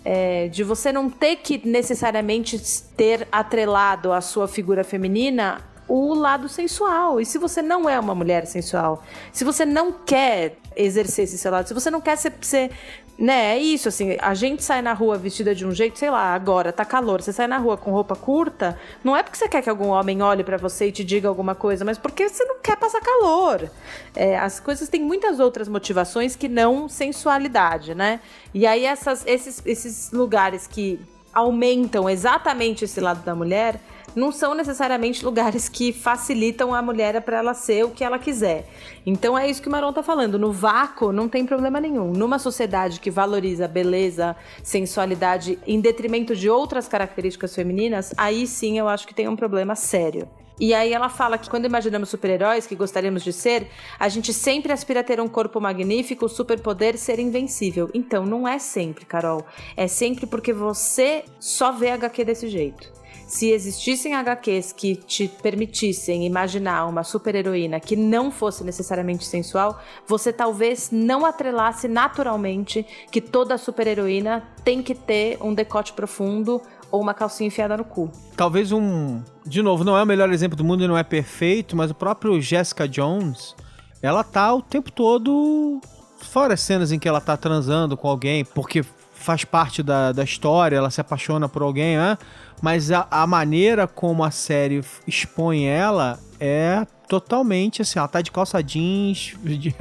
É, de você não ter que necessariamente ter atrelado a sua figura feminina o lado sensual. E se você não é uma mulher sensual, se você não quer exercer esse seu lado, se você não quer ser, ser né, é isso, assim, a gente sai na rua vestida de um jeito, sei lá, agora tá calor, você sai na rua com roupa curta, não é porque você quer que algum homem olhe para você e te diga alguma coisa, mas porque você não quer passar calor. É, as coisas têm muitas outras motivações que não sensualidade, né? E aí essas, esses, esses lugares que aumentam exatamente esse lado da mulher não são necessariamente lugares que facilitam a mulher para ela ser o que ela quiser. Então é isso que o Maron tá falando. No vácuo não tem problema nenhum. Numa sociedade que valoriza beleza, sensualidade em detrimento de outras características femininas, aí sim eu acho que tem um problema sério. E aí ela fala que quando imaginamos super-heróis que gostaríamos de ser, a gente sempre aspira a ter um corpo magnífico, superpoder, ser invencível. Então não é sempre, Carol. É sempre porque você só vê HQ desse jeito se existissem HQs que te permitissem imaginar uma super-heroína que não fosse necessariamente sensual, você talvez não atrelasse naturalmente que toda super-heroína tem que ter um decote profundo ou uma calcinha enfiada no cu. Talvez um. De novo, não é o melhor exemplo do mundo e não é perfeito, mas o próprio Jessica Jones, ela tá o tempo todo. Fora as cenas em que ela tá transando com alguém, porque faz parte da, da história, ela se apaixona por alguém, né? mas a, a maneira como a série expõe ela é totalmente assim, ela tá de calça jeans, de,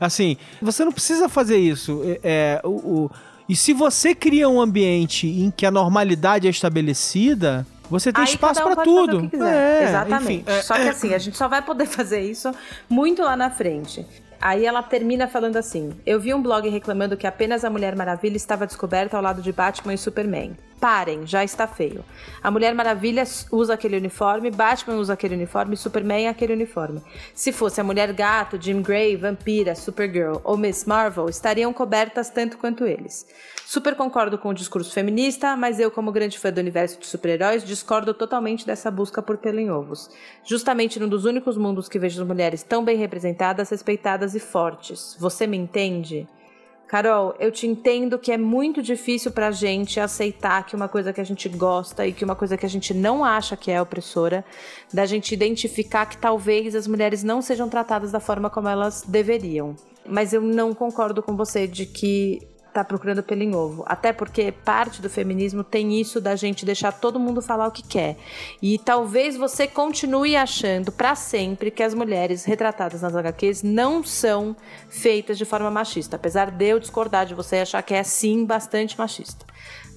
assim, você não precisa fazer isso. É, é o, o, e se você cria um ambiente em que a normalidade é estabelecida, você tem Aí espaço um para tudo. É, Exatamente. Enfim, só que é. assim, a gente só vai poder fazer isso muito lá na frente. Aí ela termina falando assim: Eu vi um blog reclamando que apenas a Mulher Maravilha estava descoberta ao lado de Batman e Superman. Parem, já está feio. A Mulher Maravilha usa aquele uniforme, Batman usa aquele uniforme, Superman aquele uniforme. Se fosse a Mulher Gato, Jim Grey, Vampira, Supergirl ou Miss Marvel, estariam cobertas tanto quanto eles. Super concordo com o discurso feminista, mas eu, como grande fã do universo de super-heróis, discordo totalmente dessa busca por pelo em ovos. Justamente num dos únicos mundos que vejo as mulheres tão bem representadas, respeitadas e fortes. Você me entende? Carol, eu te entendo que é muito difícil pra gente aceitar que uma coisa que a gente gosta e que uma coisa que a gente não acha que é opressora, da gente identificar que talvez as mulheres não sejam tratadas da forma como elas deveriam. Mas eu não concordo com você de que tá procurando pelo em ovo. Até porque parte do feminismo tem isso da gente deixar todo mundo falar o que quer. E talvez você continue achando para sempre que as mulheres retratadas nas HQs não são feitas de forma machista, apesar de eu discordar de você achar que é sim bastante machista.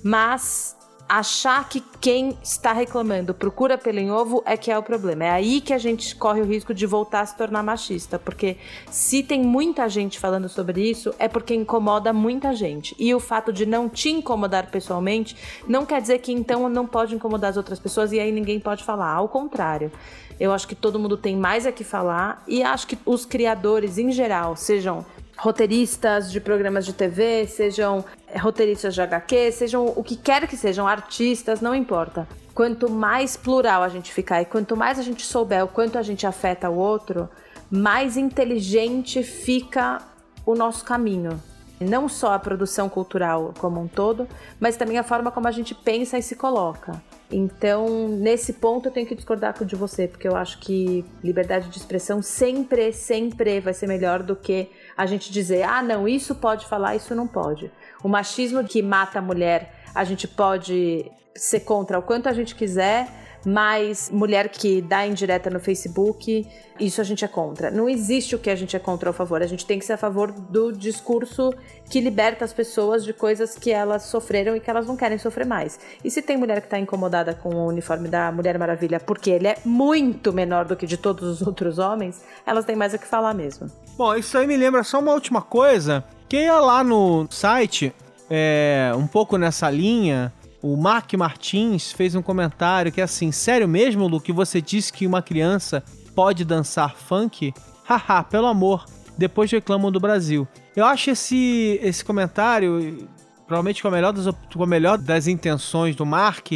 Mas achar que quem está reclamando procura pelo em ovo é que é o problema. É aí que a gente corre o risco de voltar a se tornar machista, porque se tem muita gente falando sobre isso, é porque incomoda muita gente. E o fato de não te incomodar pessoalmente não quer dizer que então não pode incomodar as outras pessoas e aí ninguém pode falar. Ao contrário. Eu acho que todo mundo tem mais a que falar e acho que os criadores em geral, sejam roteiristas de programas de TV, sejam eh, roteiristas de HQ, sejam o que quer que sejam, artistas, não importa. Quanto mais plural a gente ficar e quanto mais a gente souber o quanto a gente afeta o outro, mais inteligente fica o nosso caminho. Não só a produção cultural como um todo, mas também a forma como a gente pensa e se coloca. Então, nesse ponto, eu tenho que discordar de você, porque eu acho que liberdade de expressão sempre, sempre vai ser melhor do que a gente dizer, ah, não, isso pode falar, isso não pode. O machismo que mata a mulher, a gente pode ser contra o quanto a gente quiser, mas mulher que dá indireta no Facebook, isso a gente é contra. Não existe o que a gente é contra ou a favor. A gente tem que ser a favor do discurso que liberta as pessoas de coisas que elas sofreram e que elas não querem sofrer mais. E se tem mulher que está incomodada com o uniforme da Mulher Maravilha porque ele é muito menor do que de todos os outros homens, elas têm mais o que falar mesmo. Bom, isso aí me lembra só uma última coisa. Quem ia lá no site, é, um pouco nessa linha, o Mark Martins fez um comentário que é assim: Sério mesmo, Lu, que você disse que uma criança pode dançar funk? Haha, pelo amor. Depois reclamam do Brasil. Eu acho esse, esse comentário, provavelmente com a, melhor das, com a melhor das intenções do Mark,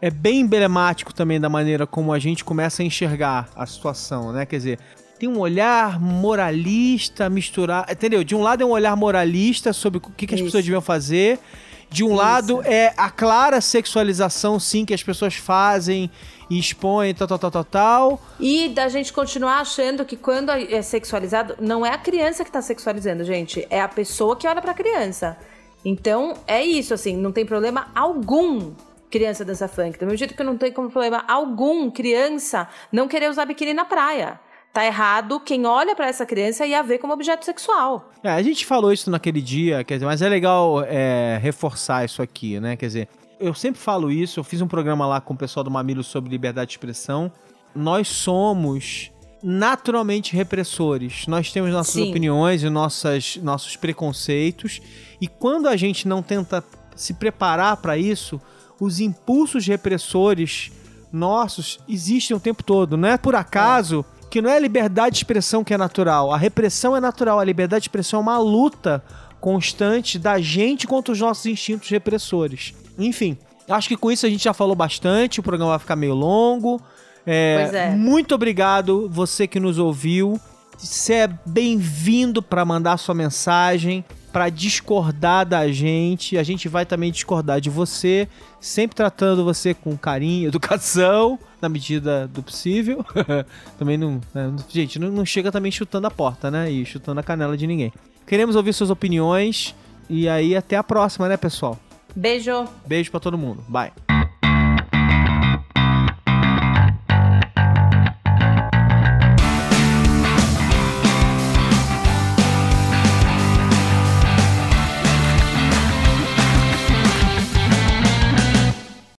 é bem emblemático também da maneira como a gente começa a enxergar a situação, né? Quer dizer, tem um olhar moralista misturar. Entendeu? De um lado é um olhar moralista sobre o que, que as pessoas deviam fazer de um Isso. lado é a clara sexualização, sim, que as pessoas fazem e expõem, tal, tal, tal, tal, tal. E da gente continuar achando que quando é sexualizado, não é a criança que está sexualizando, gente. É a pessoa que olha para a criança. Então, é isso, assim, não tem problema algum criança dançar funk. Do mesmo jeito que não tem como problema algum criança não querer usar biquíni na praia tá errado quem olha para essa criança e a vê como objeto sexual. É, a gente falou isso naquele dia, quer dizer, mas é legal é, reforçar isso aqui, né? Quer dizer, eu sempre falo isso, eu fiz um programa lá com o pessoal do Mamilo sobre liberdade de expressão. Nós somos naturalmente repressores. Nós temos nossas Sim. opiniões e nossas, nossos preconceitos. E quando a gente não tenta se preparar para isso, os impulsos repressores nossos existem o tempo todo. Não é por acaso é que não é a liberdade de expressão que é natural. A repressão é natural. A liberdade de expressão é uma luta constante da gente contra os nossos instintos repressores. Enfim, acho que com isso a gente já falou bastante. O programa vai ficar meio longo. É, pois é. Muito obrigado você que nos ouviu. Você é bem-vindo para mandar sua mensagem, para discordar da gente. A gente vai também discordar de você, sempre tratando você com carinho, educação na medida do possível. também não. Né, gente, não, não chega também chutando a porta, né? E chutando a canela de ninguém. Queremos ouvir suas opiniões. E aí, até a próxima, né, pessoal? Beijo. Beijo para todo mundo. Bye.